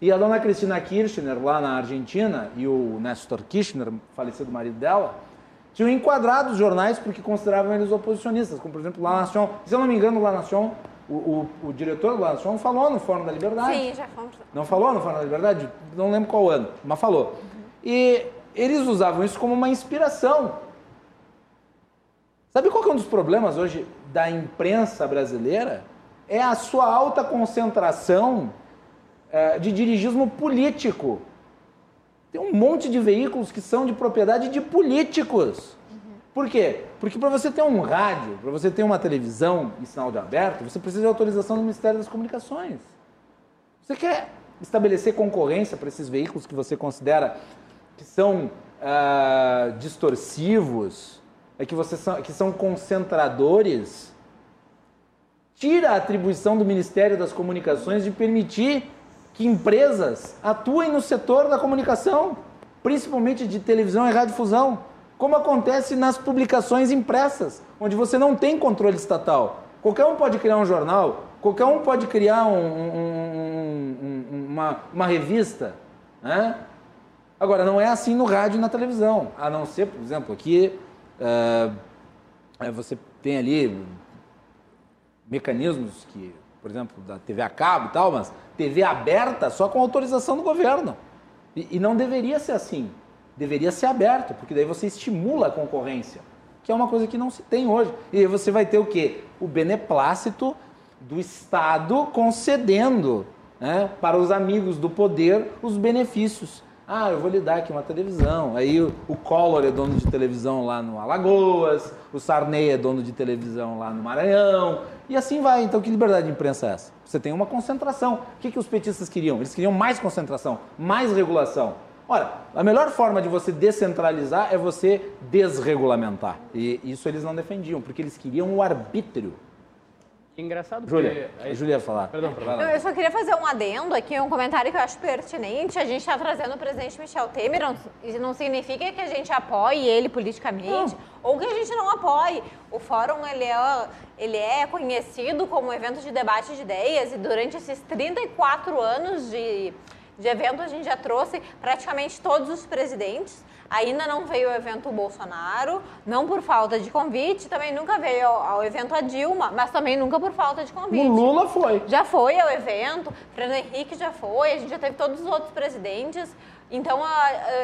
E a dona Cristina Kirchner, lá na Argentina, e o Nestor Kirchner, falecido marido dela, tinham enquadrado os jornais porque consideravam eles oposicionistas, como por exemplo La Nación. Se eu não me engano, La Nación, o, o, o diretor do La Nación falou no Fórum da Liberdade. Sim, já falou. Não falou no Fórum da Liberdade? Não lembro qual ano, mas falou. Uhum. E eles usavam isso como uma inspiração Sabe qual é um dos problemas hoje da imprensa brasileira? É a sua alta concentração é, de dirigismo político. Tem um monte de veículos que são de propriedade de políticos. Uhum. Por quê? Porque para você ter um rádio, para você ter uma televisão em sinal de aberto, você precisa de autorização do Ministério das Comunicações. Você quer estabelecer concorrência para esses veículos que você considera que são ah, distorsivos, é que, você são, que são concentradores? Tira a atribuição do Ministério das Comunicações de permitir que empresas atuem no setor da comunicação, principalmente de televisão e radiodifusão como acontece nas publicações impressas, onde você não tem controle estatal. Qualquer um pode criar um jornal, qualquer um pode criar um, um, um, uma, uma revista. Né? Agora, não é assim no rádio e na televisão, a não ser, por exemplo, aqui uh, você tem ali mecanismos que, por exemplo, da TV a cabo e tal, mas TV aberta só com autorização do governo. E, e não deveria ser assim deveria ser aberto, porque daí você estimula a concorrência, que é uma coisa que não se tem hoje. E aí você vai ter o quê? O beneplácito do Estado concedendo né, para os amigos do poder os benefícios. Ah, eu vou lhe dar aqui uma televisão. Aí o, o Collor é dono de televisão lá no Alagoas, o Sarney é dono de televisão lá no Maranhão, e assim vai. Então, que liberdade de imprensa é essa? Você tem uma concentração. O que, que os petistas queriam? Eles queriam mais concentração, mais regulação. Ora, a melhor forma de você descentralizar é você desregulamentar. E isso eles não defendiam, porque eles queriam o arbítrio. Engraçado Júlia, porque... a Júlia ia falar. Perdão, perdão. Eu só queria fazer um adendo aqui, um comentário que eu acho pertinente. A gente está trazendo o presidente Michel Temer, não, isso não significa que a gente apoie ele politicamente não. ou que a gente não apoie. O fórum, ele é, ele é conhecido como evento de debate de ideias e durante esses 34 anos de de evento a gente já trouxe praticamente todos os presidentes. Ainda não veio o evento Bolsonaro, não por falta de convite, também nunca veio ao, ao, evento a Dilma, mas também nunca por falta de convite. O Lula foi. Já foi ao evento, Fernando Henrique já foi, a gente já teve todos os outros presidentes. Então,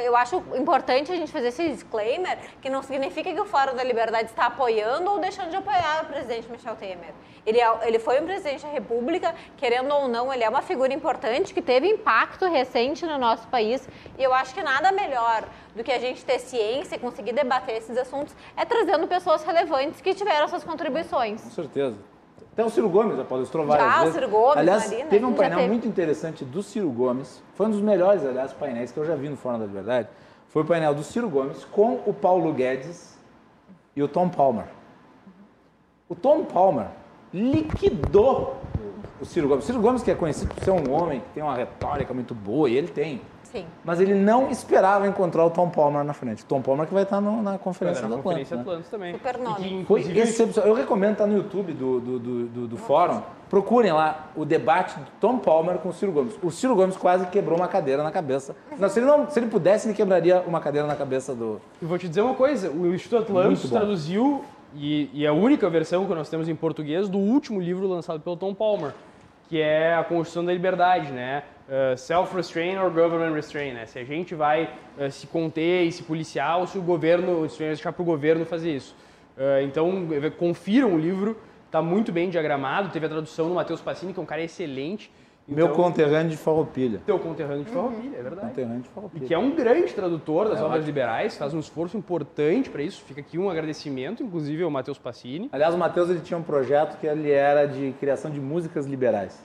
eu acho importante a gente fazer esse disclaimer, que não significa que o Fórum da Liberdade está apoiando ou deixando de apoiar o presidente Michel Temer. Ele, é, ele foi um presidente da República, querendo ou não, ele é uma figura importante que teve impacto recente no nosso país. E eu acho que nada melhor do que a gente ter ciência e conseguir debater esses assuntos é trazendo pessoas relevantes que tiveram suas contribuições. Com certeza. Até o Ciro Gomes já palestrou várias já, vezes. o Ciro Gomes, aliás, Marina, teve um painel teve. muito interessante do Ciro Gomes. Foi um dos melhores, aliás, painéis que eu já vi no Fórum da Liberdade. Foi o painel do Ciro Gomes com o Paulo Guedes e o Tom Palmer. O Tom Palmer liquidou o Ciro Gomes. O Ciro Gomes, que é conhecido por ser um homem que tem uma retórica muito boa, e ele tem. Sim. Mas ele não esperava encontrar o Tom Palmer na frente. O Tom Palmer que vai estar no, na conferência do Atlântico. Conferência né? também. Super nome. Foi excepcional. Eu recomendo estar no YouTube do, do, do, do, do fórum. Procurem lá o debate do Tom Palmer com o Ciro Gomes. O Ciro Gomes quase quebrou uma cadeira na cabeça. Não, se, ele não, se ele pudesse, ele quebraria uma cadeira na cabeça do. E vou te dizer uma coisa: o Instituto Atlântico traduziu e, e, é a única versão que nós temos em português do último livro lançado pelo Tom Palmer, que é a Constituição da Liberdade, né? Uh, Self-restraint or government restraint, né? Se a gente vai uh, se conter e se policiar ou se o governo, se deixar para o governo fazer isso. Uh, então, confiram o livro, está muito bem diagramado, teve a tradução do Matheus Passini, que é um cara excelente. Meu então, conterrâneo de Farroupilha. Teu conterrâneo de Farroupilha, é verdade. Conterrâneo de Farroupilha. E que é um grande tradutor das é, obras liberais, faz um esforço importante para isso. Fica aqui um agradecimento, inclusive, ao Matheus Passini. Aliás, o Matheus ele tinha um projeto que ele era de criação de músicas liberais.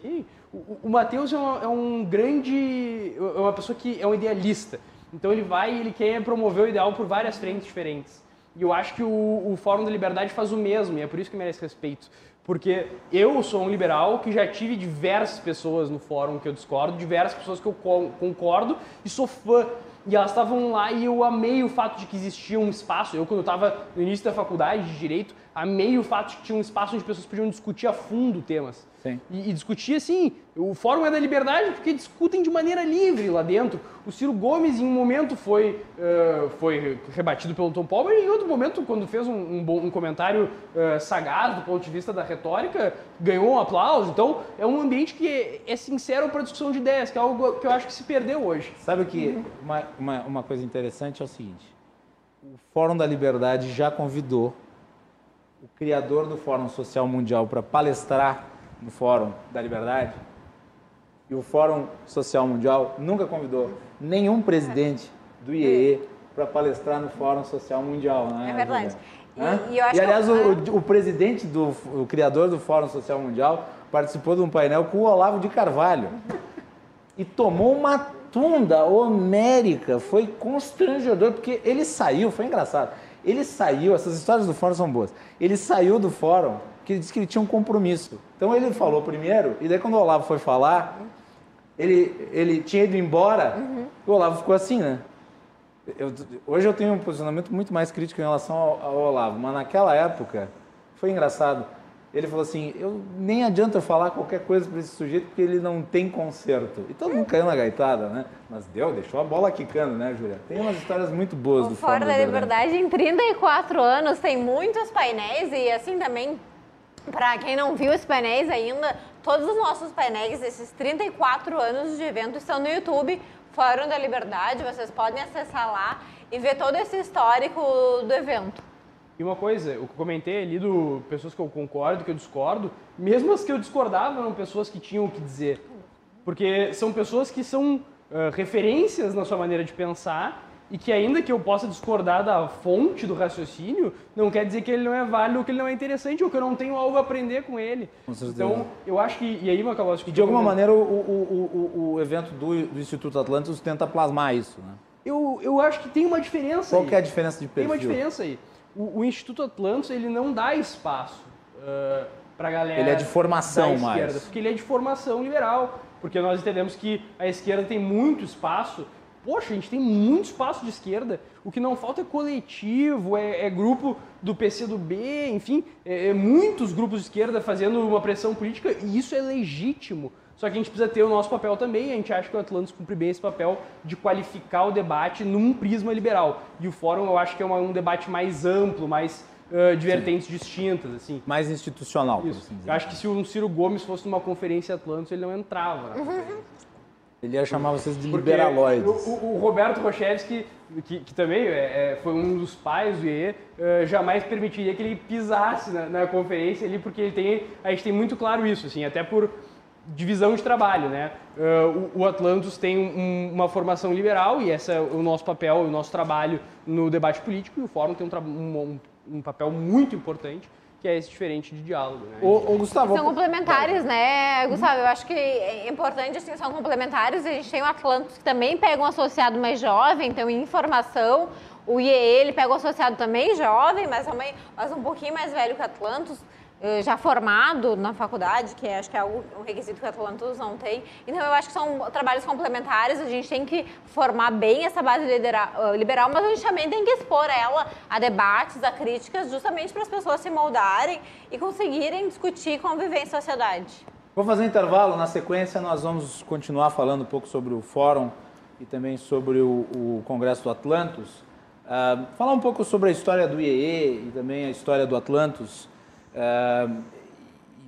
Sim. O, o Matheus é, é um grande... é uma pessoa que é um idealista. Então ele vai e ele quer promover o ideal por várias frentes diferentes. E eu acho que o, o Fórum da Liberdade faz o mesmo, e é por isso que merece respeito. Porque eu sou um liberal que já tive diversas pessoas no fórum que eu discordo, diversas pessoas que eu concordo e sou fã. E elas estavam lá e eu amei o fato de que existia um espaço. Eu, quando estava no início da faculdade de Direito, amei o fato de que tinha um espaço onde pessoas podiam discutir a fundo temas. Sim. E, e discutir assim, o fórum é da liberdade porque discutem de maneira livre lá dentro. O Ciro Gomes, em um momento, foi, uh, foi rebatido pelo Tom Palmer, e em outro momento, quando fez um, um, bom, um comentário uh, sagaz do ponto de vista da retórica, ganhou um aplauso. Então, é um ambiente que é, é sincero para discussão de ideias, que é algo que eu acho que se perdeu hoje. Sabe que uhum. uma, uma, uma coisa interessante é o seguinte: o Fórum da Liberdade já convidou o criador do Fórum Social Mundial para palestrar no Fórum da Liberdade, e o Fórum Social Mundial nunca convidou nenhum presidente do IEE para palestrar no Fórum Social Mundial, né? É verdade. E, e, e, aliás, que... o, o, presidente, do, o criador do Fórum Social Mundial, participou de um painel com o Olavo de Carvalho. E tomou uma tunda homérica. Foi constrangedor, porque ele saiu, foi engraçado. Ele saiu, essas histórias do fórum são boas. Ele saiu do fórum que ele disse que ele tinha um compromisso. Então ele falou primeiro, e daí quando o Olavo foi falar, ele, ele tinha ido embora, uhum. o Olavo ficou assim, né? Eu, hoje eu tenho um posicionamento muito mais crítico em relação ao, ao Olavo, mas naquela época foi engraçado. Ele falou assim: eu nem adianta eu falar qualquer coisa para esse sujeito porque ele não tem conserto. E todo mundo caiu na gaitada, né? Mas deu, deixou a bola quicando, né, Júlia? Tem umas histórias muito boas o do Fora da Liberdade, em 34 anos, tem muitos painéis e assim também, para quem não viu os painéis ainda, todos os nossos painéis desses 34 anos de evento estão no YouTube, Fórum da Liberdade. Vocês podem acessar lá e ver todo esse histórico do evento. E uma coisa, o que eu comentei ali do pessoas que eu concordo, que eu discordo, mesmo as que eu discordava eram pessoas que tinham o que dizer. Porque são pessoas que são uh, referências na sua maneira de pensar e que ainda que eu possa discordar da fonte do raciocínio, não quer dizer que ele não é válido ou que ele não é interessante ou que eu não tenho algo a aprender com ele. Com então, eu acho que... E aí, Macaló, acho que... de alguma maneira, o, o, o, o evento do, do Instituto Atlântico tenta plasmar isso, né? Eu, eu acho que tem uma diferença Qual aí. que é a diferença de perfil? Tem uma diferença aí o, o Instituto Atlantis ele não dá espaço uh, para a galera. Ele é de formação esquerda, mais. Porque ele é de formação liberal. Porque nós entendemos que a esquerda tem muito espaço. Poxa, a gente tem muito espaço de esquerda. O que não falta é coletivo, é, é grupo do PCdoB, enfim, é, é muitos grupos de esquerda fazendo uma pressão política e isso é legítimo. Só que a gente precisa ter o nosso papel também, a gente acha que o Atlantis cumpre bem esse papel de qualificar o debate num prisma liberal. E o fórum eu acho que é uma, um debate mais amplo, mais uh, de vertentes distintas. assim. Mais institucional, Isso. Assim eu acho que se o Ciro Gomes fosse numa conferência Atlantis, ele não entrava na Ele ia chamar vocês de Porque liberaloides. O, o, Roberto Rochevski, que, que também é, é, foi um dos pais do IE, uh, jamais permitiria que ele pisasse na, na, conferência ali, porque ele tem, a gente tem muito claro isso, assim, até por divisão de trabalho, né? Uh, o, o, Atlantis tem um, uma formação liberal e esse é o nosso papel, o nosso trabalho no debate político e o Fórum tem um, um, um papel muito importante que é esse diferente de diálogo. Né? O, o Gustavo, são complementares, né, Gustavo? Eu acho que é importante, assim, são complementares. A gente tem o Atlantis que também pega um associado mais jovem, então informação. O IEE, ele pega um associado também jovem, mas também mas um pouquinho mais velho que o Atlantis. Eh, já formado na faculdade, que acho que é um requisito que a Atlantus não tem. Então, eu acho que são trabalhos complementares, a gente tem que formar bem essa base eh, liberal, mas a gente também tem que expor ela a debates, a críticas, justamente para as pessoas se moldarem e conseguirem discutir conviver em sociedade. Vou fazer um intervalo, na sequência nós vamos continuar falando um pouco sobre o fórum e também sobre o, o Congresso do Atlantus. Uh, falar um pouco sobre a história do IEE e também a história do Atlantus. Uh,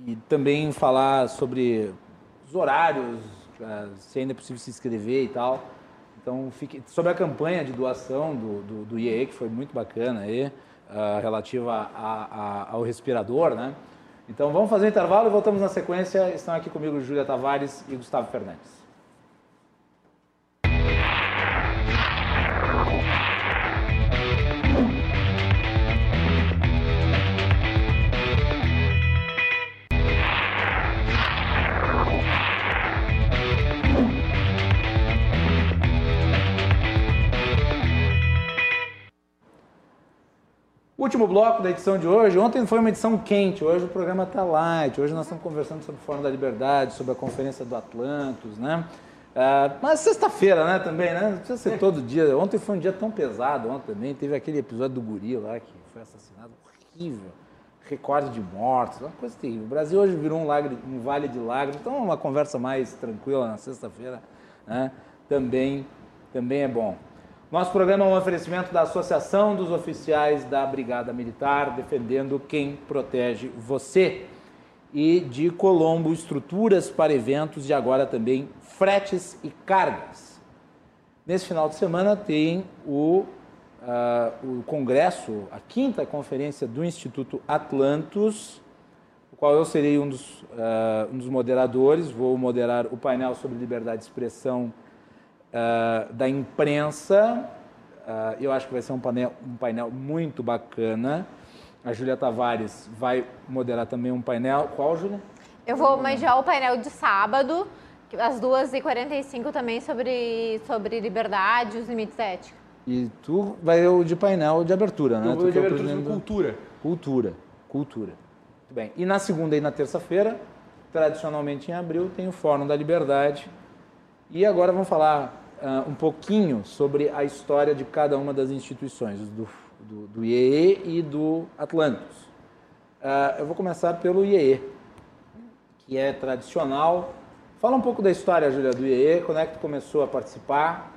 e também falar sobre os horários, uh, se ainda é possível se inscrever e tal. Então, fique, sobre a campanha de doação do, do, do IE, que foi muito bacana aí, uh, relativa a, a, ao respirador, né? Então, vamos fazer um intervalo e voltamos na sequência. Estão aqui comigo Júlia Tavares e Gustavo Fernandes. Último bloco da edição de hoje. Ontem foi uma edição quente, hoje o programa está light. Hoje nós estamos conversando sobre o Fórum da Liberdade, sobre a Conferência do Atlantos, né? Uh, mas sexta-feira, né, também, né? Não precisa ser todo dia. Ontem foi um dia tão pesado, ontem também. Teve aquele episódio do guri lá que foi assassinado. Horrível. Recorde de mortes, uma coisa terrível. O Brasil hoje virou um, lagre, um vale de lágrimas. Então, uma conversa mais tranquila na sexta-feira né? também, também é bom. Nosso programa é um oferecimento da Associação dos Oficiais da Brigada Militar, defendendo quem protege você. E de Colombo, estruturas para eventos e agora também fretes e cargas. Nesse final de semana tem o, uh, o congresso, a quinta conferência do Instituto Atlantos, o qual eu serei um dos, uh, um dos moderadores. Vou moderar o painel sobre liberdade de expressão uh, da imprensa, Uh, eu acho que vai ser um painel, um painel muito bacana. A Júlia Tavares vai moderar também um painel. Qual, Júlia? Eu vou mediar o painel de sábado, às 2h45 também, sobre, sobre liberdade e os limites éticos. E tu vai o de painel de abertura, né? Eu vou tu de é abertura de cultura. Cultura, cultura. Muito bem. E na segunda e na terça-feira, tradicionalmente em abril, tem o Fórum da Liberdade. E agora vamos falar uh, um pouquinho sobre a história de cada uma das instituições, do do, do IEE e do Atlantis. Uh, eu vou começar pelo IEE, que é tradicional. Fala um pouco da história, Júlia, do IEE, quando é que tu começou a participar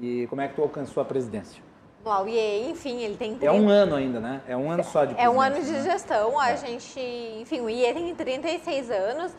e como é que tu alcançou a presidência? Bom, o IEE, enfim, ele tem... 30... É um ano ainda, né? É um ano só de É um ano de né? gestão. A é. gente, enfim, o IEE tem 36 anos.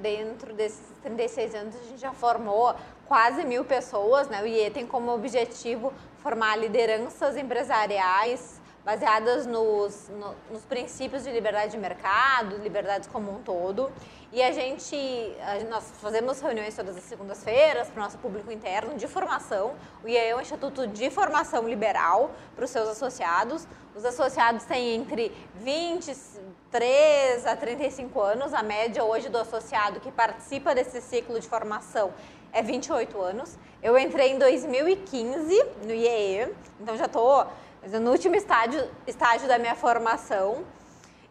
Dentro desses 36 anos, a gente já formou quase mil pessoas, né? O IE tem como objetivo formar lideranças empresariais baseadas nos, no, nos princípios de liberdade de mercado, liberdades como um todo. E a gente, a, nós fazemos reuniões todas as segundas-feiras para o nosso público interno de formação. O IE é um instituto de formação liberal para os seus associados. Os associados têm entre 23 a 35 anos. A média hoje do associado que participa desse ciclo de formação é 28 anos. Eu entrei em 2015 no IEE, então já estou no último estágio, estágio da minha formação.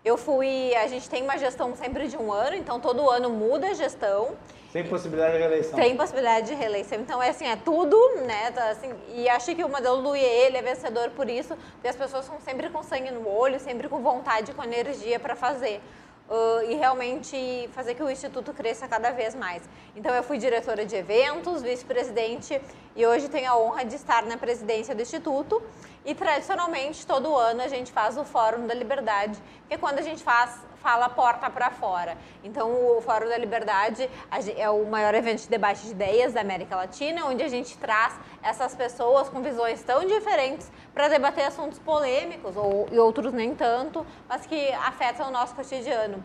Eu fui, a gente tem uma gestão sempre de um ano, então todo ano muda a gestão. Sem possibilidade de reeleição. Sem possibilidade de reeleição. Então, é assim, é tudo, né? Tá, assim, e acho que o modelo do IE ele é vencedor por isso, porque as pessoas estão sempre com sangue no olho, sempre com vontade, com energia para fazer uh, e realmente fazer que o Instituto cresça cada vez mais. Então, eu fui diretora de eventos, vice-presidente e hoje tenho a honra de estar na presidência do Instituto. E tradicionalmente, todo ano a gente faz o Fórum da Liberdade, que é quando a gente faz fala porta para fora. Então, o Fórum da Liberdade é o maior evento de debate de ideias da América Latina, onde a gente traz essas pessoas com visões tão diferentes para debater assuntos polêmicos, ou, e outros nem tanto, mas que afetam o nosso cotidiano.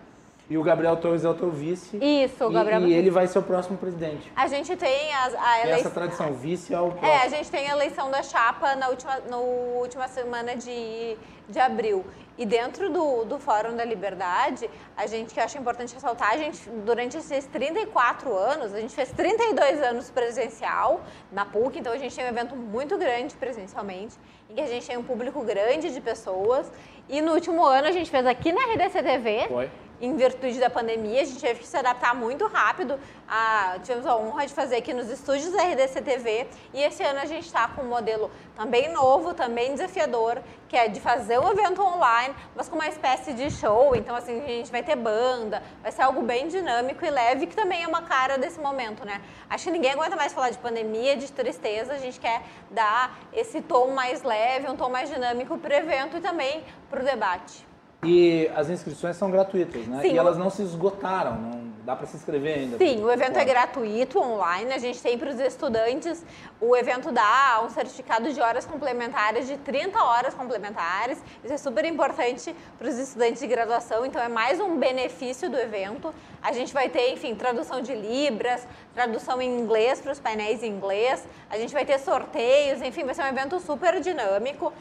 E o Gabriel Torres é o teu vice. Isso, o Gabriel. E, e ele vai ser o próximo presidente. A gente tem a, a eleição. essa tradição, vice é o próximo. É, a gente tem a eleição da chapa na última, no última semana de, de abril. E dentro do, do Fórum da Liberdade, a gente que eu acho importante ressaltar, a gente, durante esses 34 anos, a gente fez 32 anos presencial na PUC, então a gente tem um evento muito grande presencialmente, em que a gente tem um público grande de pessoas. E no último ano a gente fez aqui na RDC TV. Foi em virtude da pandemia, a gente teve que se adaptar muito rápido. A, tivemos a honra de fazer aqui nos estúdios da RDC TV e esse ano a gente está com um modelo também novo, também desafiador, que é de fazer um evento online, mas com uma espécie de show. Então, assim, a gente vai ter banda, vai ser algo bem dinâmico e leve, que também é uma cara desse momento, né? Acho que ninguém aguenta mais falar de pandemia, de tristeza, a gente quer dar esse tom mais leve, um tom mais dinâmico para o evento e também para o debate. E as inscrições são gratuitas, né? Sim, e elas não se esgotaram, não dá para se inscrever ainda. Sim, o evento é gratuito, online. A gente tem para os estudantes, o evento dá um certificado de horas complementares de 30 horas complementares. Isso é super importante para os estudantes de graduação, então é mais um benefício do evento. A gente vai ter, enfim, tradução de libras, tradução em inglês para os painéis em inglês. A gente vai ter sorteios, enfim, vai ser um evento super dinâmico.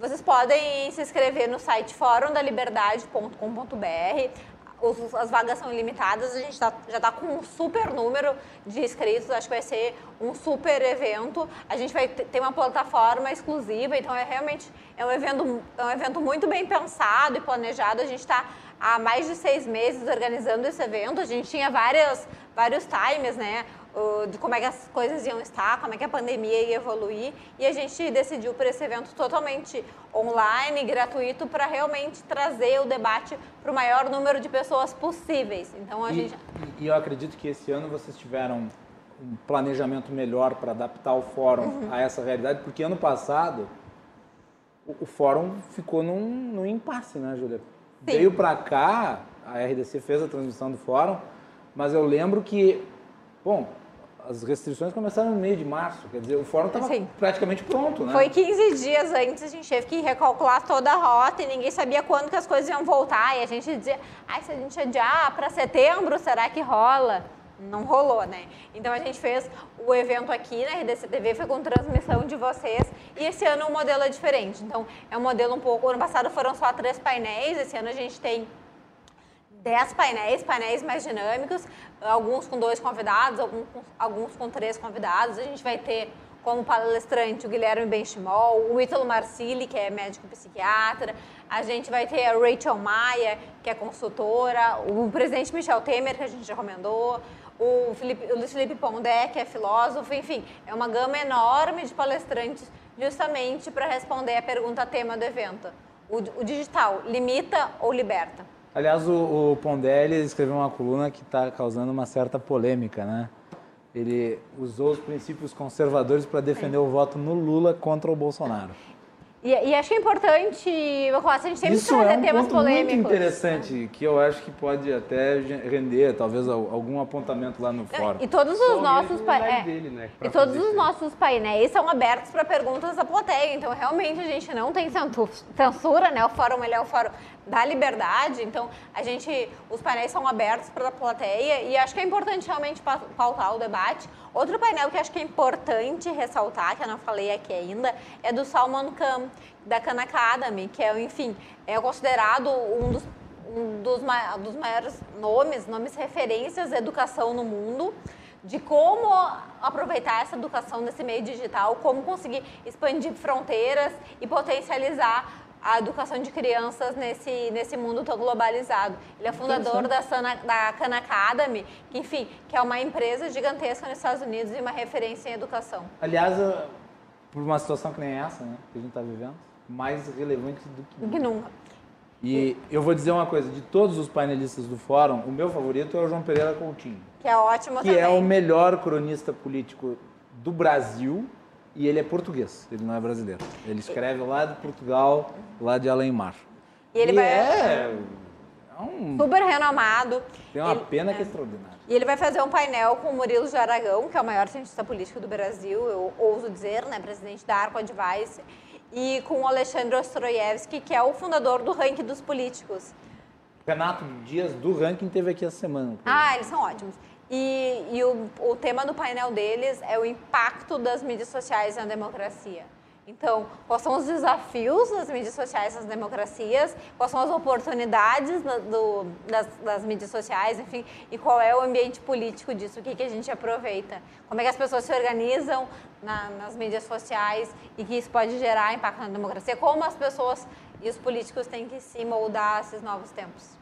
Vocês podem se inscrever no site forumdaliberdade.com.br. As vagas são ilimitadas, a gente tá, já está com um super número de inscritos, acho que vai ser um super evento. A gente vai ter uma plataforma exclusiva, então é realmente é um evento, é um evento muito bem pensado e planejado. A gente está há mais de seis meses organizando esse evento. A gente tinha várias, vários times, né? De como é que as coisas iam estar, como é que a pandemia ia evoluir, e a gente decidiu por esse evento totalmente online, gratuito, para realmente trazer o debate para o maior número de pessoas possíveis. Então a e, gente... e eu acredito que esse ano vocês tiveram um planejamento melhor para adaptar o fórum uhum. a essa realidade, porque ano passado o, o fórum ficou num, num impasse, né, Júlia? Veio para cá, a RDC fez a transmissão do fórum, mas eu lembro que, bom, as restrições começaram no meio de março, quer dizer, o fórum estava praticamente pronto, né? Foi 15 dias antes, a gente teve que recalcular toda a rota e ninguém sabia quando que as coisas iam voltar. E a gente dizia, ai, se a gente adiar para setembro, será que rola? não rolou, né? Então a gente fez o evento aqui na RDC TV, foi com transmissão de vocês, e esse ano o modelo é diferente. Então é um modelo um pouco. Ano passado foram só três painéis, esse ano a gente tem dez painéis, painéis mais dinâmicos, alguns com dois convidados, alguns com três convidados. A gente vai ter como palestrante o Guilherme Benchimol, o Ítalo Marcilli, que é médico psiquiatra, a gente vai ter a Rachel Maia, que é consultora, o presidente Michel Temer, que a gente recomendou, o, Felipe, o Luiz Felipe Pondé, que é filósofo, enfim, é uma gama enorme de palestrantes justamente para responder a pergunta tema do evento. O, o digital, limita ou liberta? Aliás, o, o Pondé escreveu uma coluna que está causando uma certa polêmica, né? Ele usou os princípios conservadores para defender o voto no Lula contra o Bolsonaro. E, e, acho que é importante, a gente sempre Isso trazer é um temas ponto polêmicos. muito interessante, que eu acho que pode até render, talvez, algum apontamento lá no fórum. E todos os nossos é, dele, né, e todos os nossos painéis são abertos para perguntas da plateia. Então, realmente, a gente não tem censura, né? O fórum ele é o fórum da liberdade. Então, a gente, os painéis são abertos para a plateia e acho que é importante realmente pautar o debate. Outro painel que acho que é importante ressaltar, que eu não falei aqui ainda, é do Salman Khan, da Khan Academy, que é, enfim, é considerado um dos, um dos, dos maiores nomes, nomes referências da educação no mundo de como aproveitar essa educação nesse meio digital, como conseguir expandir fronteiras e potencializar a educação de crianças nesse, nesse mundo tão globalizado. Ele é fundador da, Sana, da Khan Academy, que, enfim, que é uma empresa gigantesca nos Estados Unidos e uma referência em educação. Aliás, por uma situação que nem essa, né, que a gente está vivendo, mais relevante do que, do que nunca. E eu vou dizer uma coisa, de todos os painelistas do fórum, o meu favorito é o João Pereira Coutinho. Que é ótimo que também. Que é o melhor cronista político do Brasil e ele é português, ele não é brasileiro. Ele escreve lá de Portugal, lá de Além-Mar. E ele e vai... É, é um... super renomado. Tem uma ele... pena que é extraordinária. E ele vai fazer um painel com o Murilo de Aragão, que é o maior cientista político do Brasil, eu ouso dizer, né, presidente da Arco Advice, e com o Alexandre Ostroiewski, que é o fundador do Ranking dos Políticos. Renato Dias do Ranking teve aqui essa semana. Ah, eles são ótimos. E, e o, o tema do painel deles é o impacto das mídias sociais na democracia. Então, quais são os desafios das mídias sociais nas democracias, quais são as oportunidades do, das, das, mídias sociais, enfim, e qual é o ambiente político disso, o que, que a gente aproveita, como é que as pessoas se organizam na, nas mídias sociais e que isso pode gerar impacto na democracia, como as pessoas e os políticos têm que se moldar a esses novos tempos.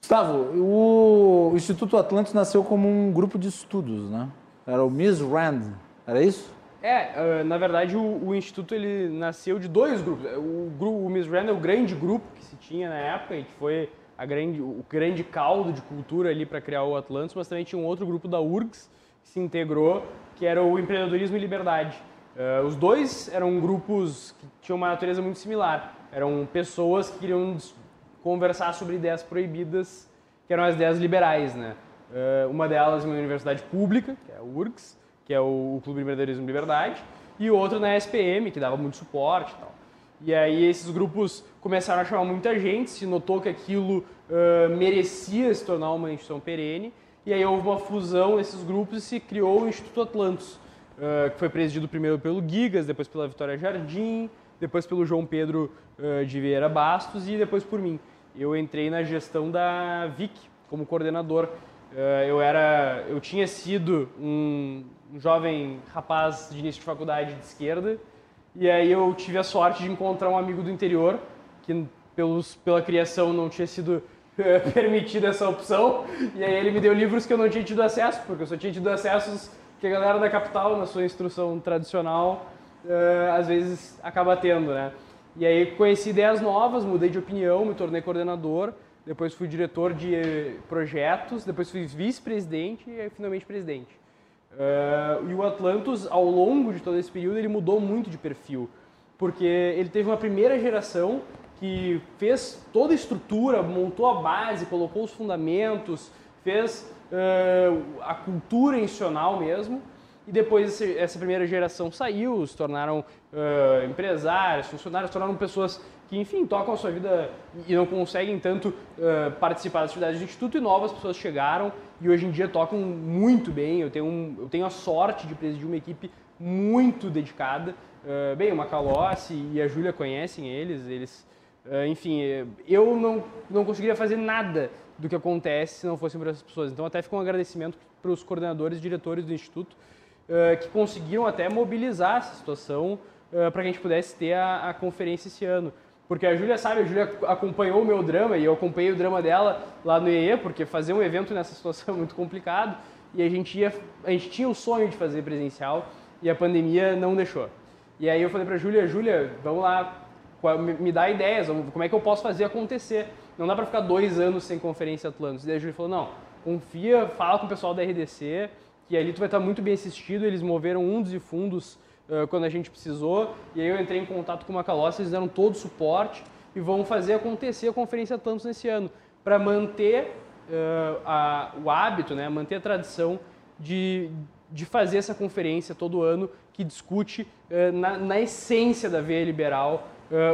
Gustavo, o Instituto Atlantis nasceu como um grupo de estudos, né? Era o Miss Rand, era isso? É, na verdade o, o, Instituto ele nasceu de dois grupos. O, o Miss Rand é o grande grupo que se tinha na época e que foi a grande, o grande caldo de cultura ali para criar o Atlantis, mas também tinha um outro grupo da URGS que se integrou, que era o Empreendedorismo e Liberdade. Uh, os dois eram grupos que tinham uma natureza muito similar. Eram pessoas que queriam conversar sobre ideias proibidas, que eram as ideias liberais, né? Uh, uma delas uma universidade pública, que é a URGS, que é o, Clube de Empreendedorismo e Liberdade, e outra na SPM, que dava muito suporte e tal. E aí esses grupos começaram a chamar muita gente, se notou que aquilo uh, merecia se tornar uma instituição perene, e aí houve uma fusão desses grupos e se criou o Instituto Atlantos, uh, que foi presidido primeiro pelo Gigas, depois pela Vitória Jardim, depois pelo João Pedro uh, de Vieira Bastos e depois por mim. Eu entrei na gestão da VIC como coordenador. Uh, eu era, eu tinha sido um, jovem rapaz de início de faculdade de esquerda e aí eu tive a sorte de encontrar um amigo do interior que pelos, pela criação não tinha sido uh, permitida essa opção e aí ele me deu livros que eu não tinha tido acesso porque eu só tinha tido acessos que a galera da capital na sua instrução tradicional uh, às vezes acaba tendo, né? E aí conheci ideias novas, mudei de opinião, me tornei coordenador, depois fui diretor de projetos, depois fui vice-presidente e aí, finalmente presidente. Uh, e o Atlantos, ao longo de todo esse período, ele mudou muito de perfil, porque ele teve uma primeira geração que fez toda a estrutura, montou a base, colocou os fundamentos, fez uh, a cultura institucional mesmo, e depois essa primeira geração saiu, se tornaram uh, empresários, funcionários, se tornaram pessoas que, enfim, tocam a sua vida e não conseguem tanto uh, participar das atividades do Instituto, e novas pessoas chegaram e hoje em dia tocam muito bem. Eu tenho, um, eu tenho a sorte de presidir uma equipe muito dedicada. Uh, bem, o Macalossi e a Júlia conhecem eles, eles enfim, eu não, não conseguiria fazer nada do que acontece se não fossem por essas pessoas. Então, até fica um agradecimento para os coordenadores e diretores do Instituto uh, que conseguiram até mobilizar essa situação para que a gente pudesse ter a, a conferência esse ano. Porque a Júlia sabe, a Júlia acompanhou o meu drama e eu acompanhei o drama dela lá no EE, porque fazer um evento nessa situação é muito complicado. E a gente, ia, a gente tinha o sonho de fazer presencial e a pandemia não deixou. E aí eu falei para a Júlia, Júlia, vamos lá, me dá ideias, como é que eu posso fazer acontecer. Não dá para ficar dois anos sem conferência Atlantis. E daí a Júlia falou, não, confia, fala com o pessoal da RDC, que ali tu vai estar muito bem assistido. Eles moveram um dos fundos uh, quando a gente precisou. E aí eu entrei em contato com uma Macalossi, eles deram todo o suporte e vão fazer acontecer a Conferência Tantos nesse ano, para manter uh, a, o hábito, né, manter a tradição de, de fazer essa conferência todo ano que discute uh, na, na, essência da veia liberal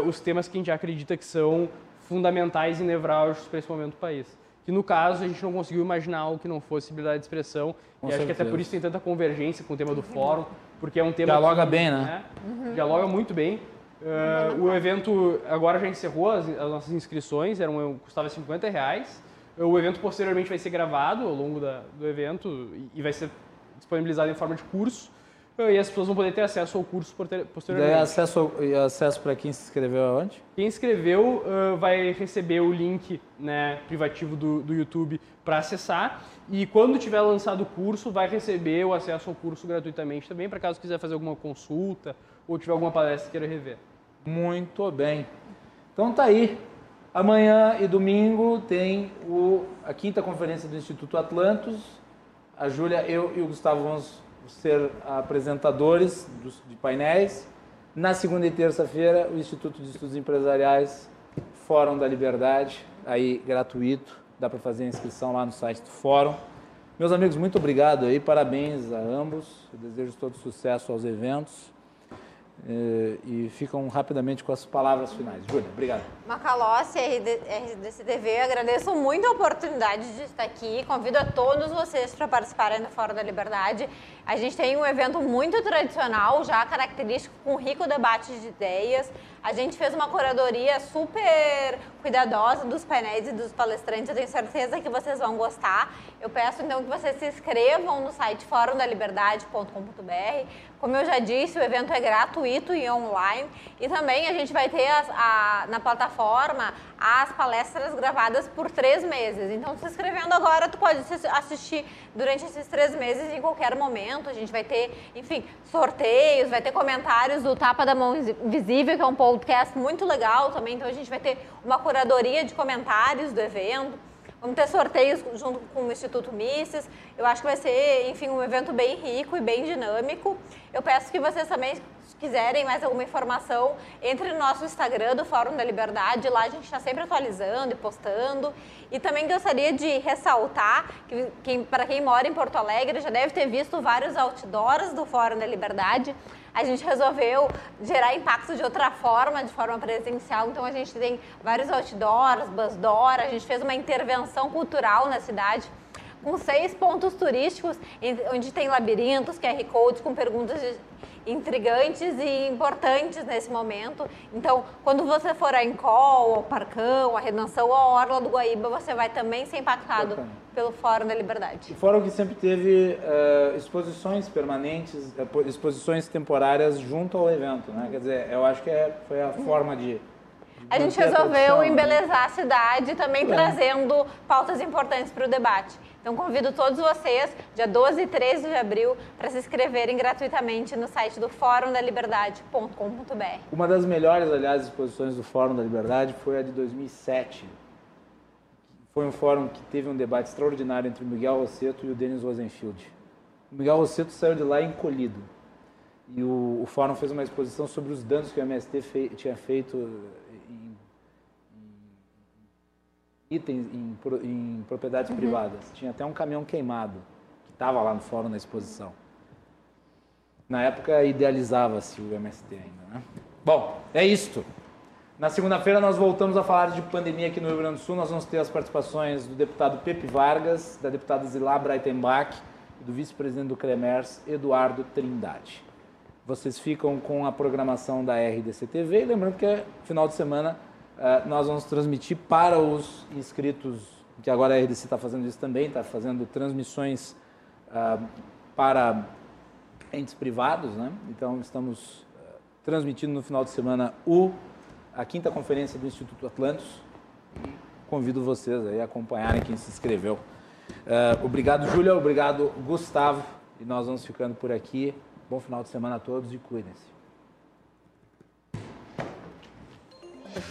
os temas que a gente acredita que são fundamentais e nevrálgicos para esse momento do país que no caso a gente não conseguiu imaginar algo que não fosse liberdade de expressão. Com e certeza. acho que até por isso tem tanta convergência com o tema do fórum, porque é um tema. Dialoga que, bem, né? né? Uhum. Dialoga muito bem. Uh, o evento agora já encerrou as, as nossas inscrições, eram, custava 50 reais. O evento posteriormente vai ser gravado ao longo da, do evento e, e vai ser disponibilizado em forma de curso e as pessoas vão poder ter acesso ao curso posteriormente. Daí acesso, acesso para quem se inscreveu aonde? Quem inscreveu uh, vai receber o link né, privativo do, do YouTube para acessar e quando tiver lançado o curso vai receber o acesso ao curso gratuitamente também para caso quiser fazer alguma consulta ou tiver alguma palestra que queira rever. Muito bem. Então tá aí. Amanhã e domingo tem o, a quinta conferência do Instituto Atlantos. A Júlia, eu e o Gustavo vamos ser apresentadores de painéis. Na segunda e terça-feira, o Instituto de Estudos Empresariais, Fórum da Liberdade, aí gratuito, dá para fazer a inscrição lá no site do Fórum. Meus amigos, muito obrigado aí, parabéns a ambos, eu desejo todo sucesso aos eventos. Eh, e ficam rapidamente com as palavras finais. Júlia, obrigado. Macalossi, RDCTV, agradeço muito a oportunidade de estar aqui. Convido a todos vocês para participarem do Fórum da Liberdade. A gente tem um evento muito tradicional, já característico, com rico debate de ideias. A gente fez uma curadoria super cuidadosa dos painéis e dos palestrantes. Eu tenho certeza que vocês vão gostar. Eu peço então que vocês se inscrevam no site forumdaliberdade.com.br. Como eu já disse, o evento é gratuito e online. E também a gente vai ter a, na plataforma as palestras gravadas por três meses. Então, se inscrevendo agora, tu pode assistir durante esses três meses em qualquer momento. A gente vai ter, enfim, sorteios, vai ter comentários do Tapa da Mão Invisível, que é um podcast muito legal também. Então, a gente vai ter uma curadoria de comentários do evento. Vamos ter sorteios junto com o Instituto Mises. Eu acho que vai ser, enfim, um evento bem rico e bem dinâmico. Eu peço que vocês também quiserem mais alguma informação, entre no nosso Instagram do Fórum da Liberdade. Lá a gente está sempre atualizando e postando. E também gostaria de ressaltar que, que para quem mora em Porto Alegre já deve ter visto vários outdoors do Fórum da Liberdade. A gente resolveu gerar impacto de outra forma, de forma presencial. Então a gente tem vários outdoors, busdoor, a gente fez uma intervenção cultural na cidade com seis pontos turísticos, onde tem labirintos, QR Codes com perguntas intrigantes e importantes nesse momento. Então, quando você for a Encol, ao Parcão, a Redenção ou a Orla do Guaíba, você vai também ser impactado Bacana. pelo Fórum da Liberdade. O Fórum que sempre teve uh, exposições permanentes, uh, exposições temporárias junto ao evento, né? Quer dizer, eu acho que é, foi a forma de a gente resolveu né? embelezar a cidade também é. trazendo pautas importantes para o debate. Então convido todos vocês, dia 12 e 13 de abril, para se inscreverem gratuitamente no site do Fórum da Liberdade.com.br. Uma das melhores, aliás, exposições do Fórum da Liberdade foi a de 2007. Foi um fórum que teve um debate extraordinário entre o Miguel Rosseto e o Denis Rosenfield. O Miguel Rosseto saiu de lá encolhido. E o, o fórum fez uma exposição sobre os danos que o MST fei, tinha feito itens em, em propriedades uhum. privadas. Tinha até um caminhão queimado que estava lá no fórum na exposição. Na época idealizava-se o MST ainda, né? Bom, é isto. Na segunda-feira nós voltamos a falar de pandemia aqui no Rio Grande do Sul. Nós vamos ter as participações do deputado Pepe Vargas, da deputada Zilá Breitenbach e do vice-presidente do CREMERS, Eduardo Trindade. Vocês ficam com a programação da RDC TV. Lembrando que final de semana nós vamos transmitir para os inscritos, que agora a RDC está fazendo isso também, está fazendo transmissões uh, para entes privados, né? Então estamos uh, transmitindo no final de semana o a quinta conferência do Instituto Atlantos. Convido vocês aí a acompanharem quem se inscreveu. Uh, obrigado, Júlia. Obrigado, Gustavo. E nós vamos ficando por aqui. Bom final de semana a todos e cuidem-se.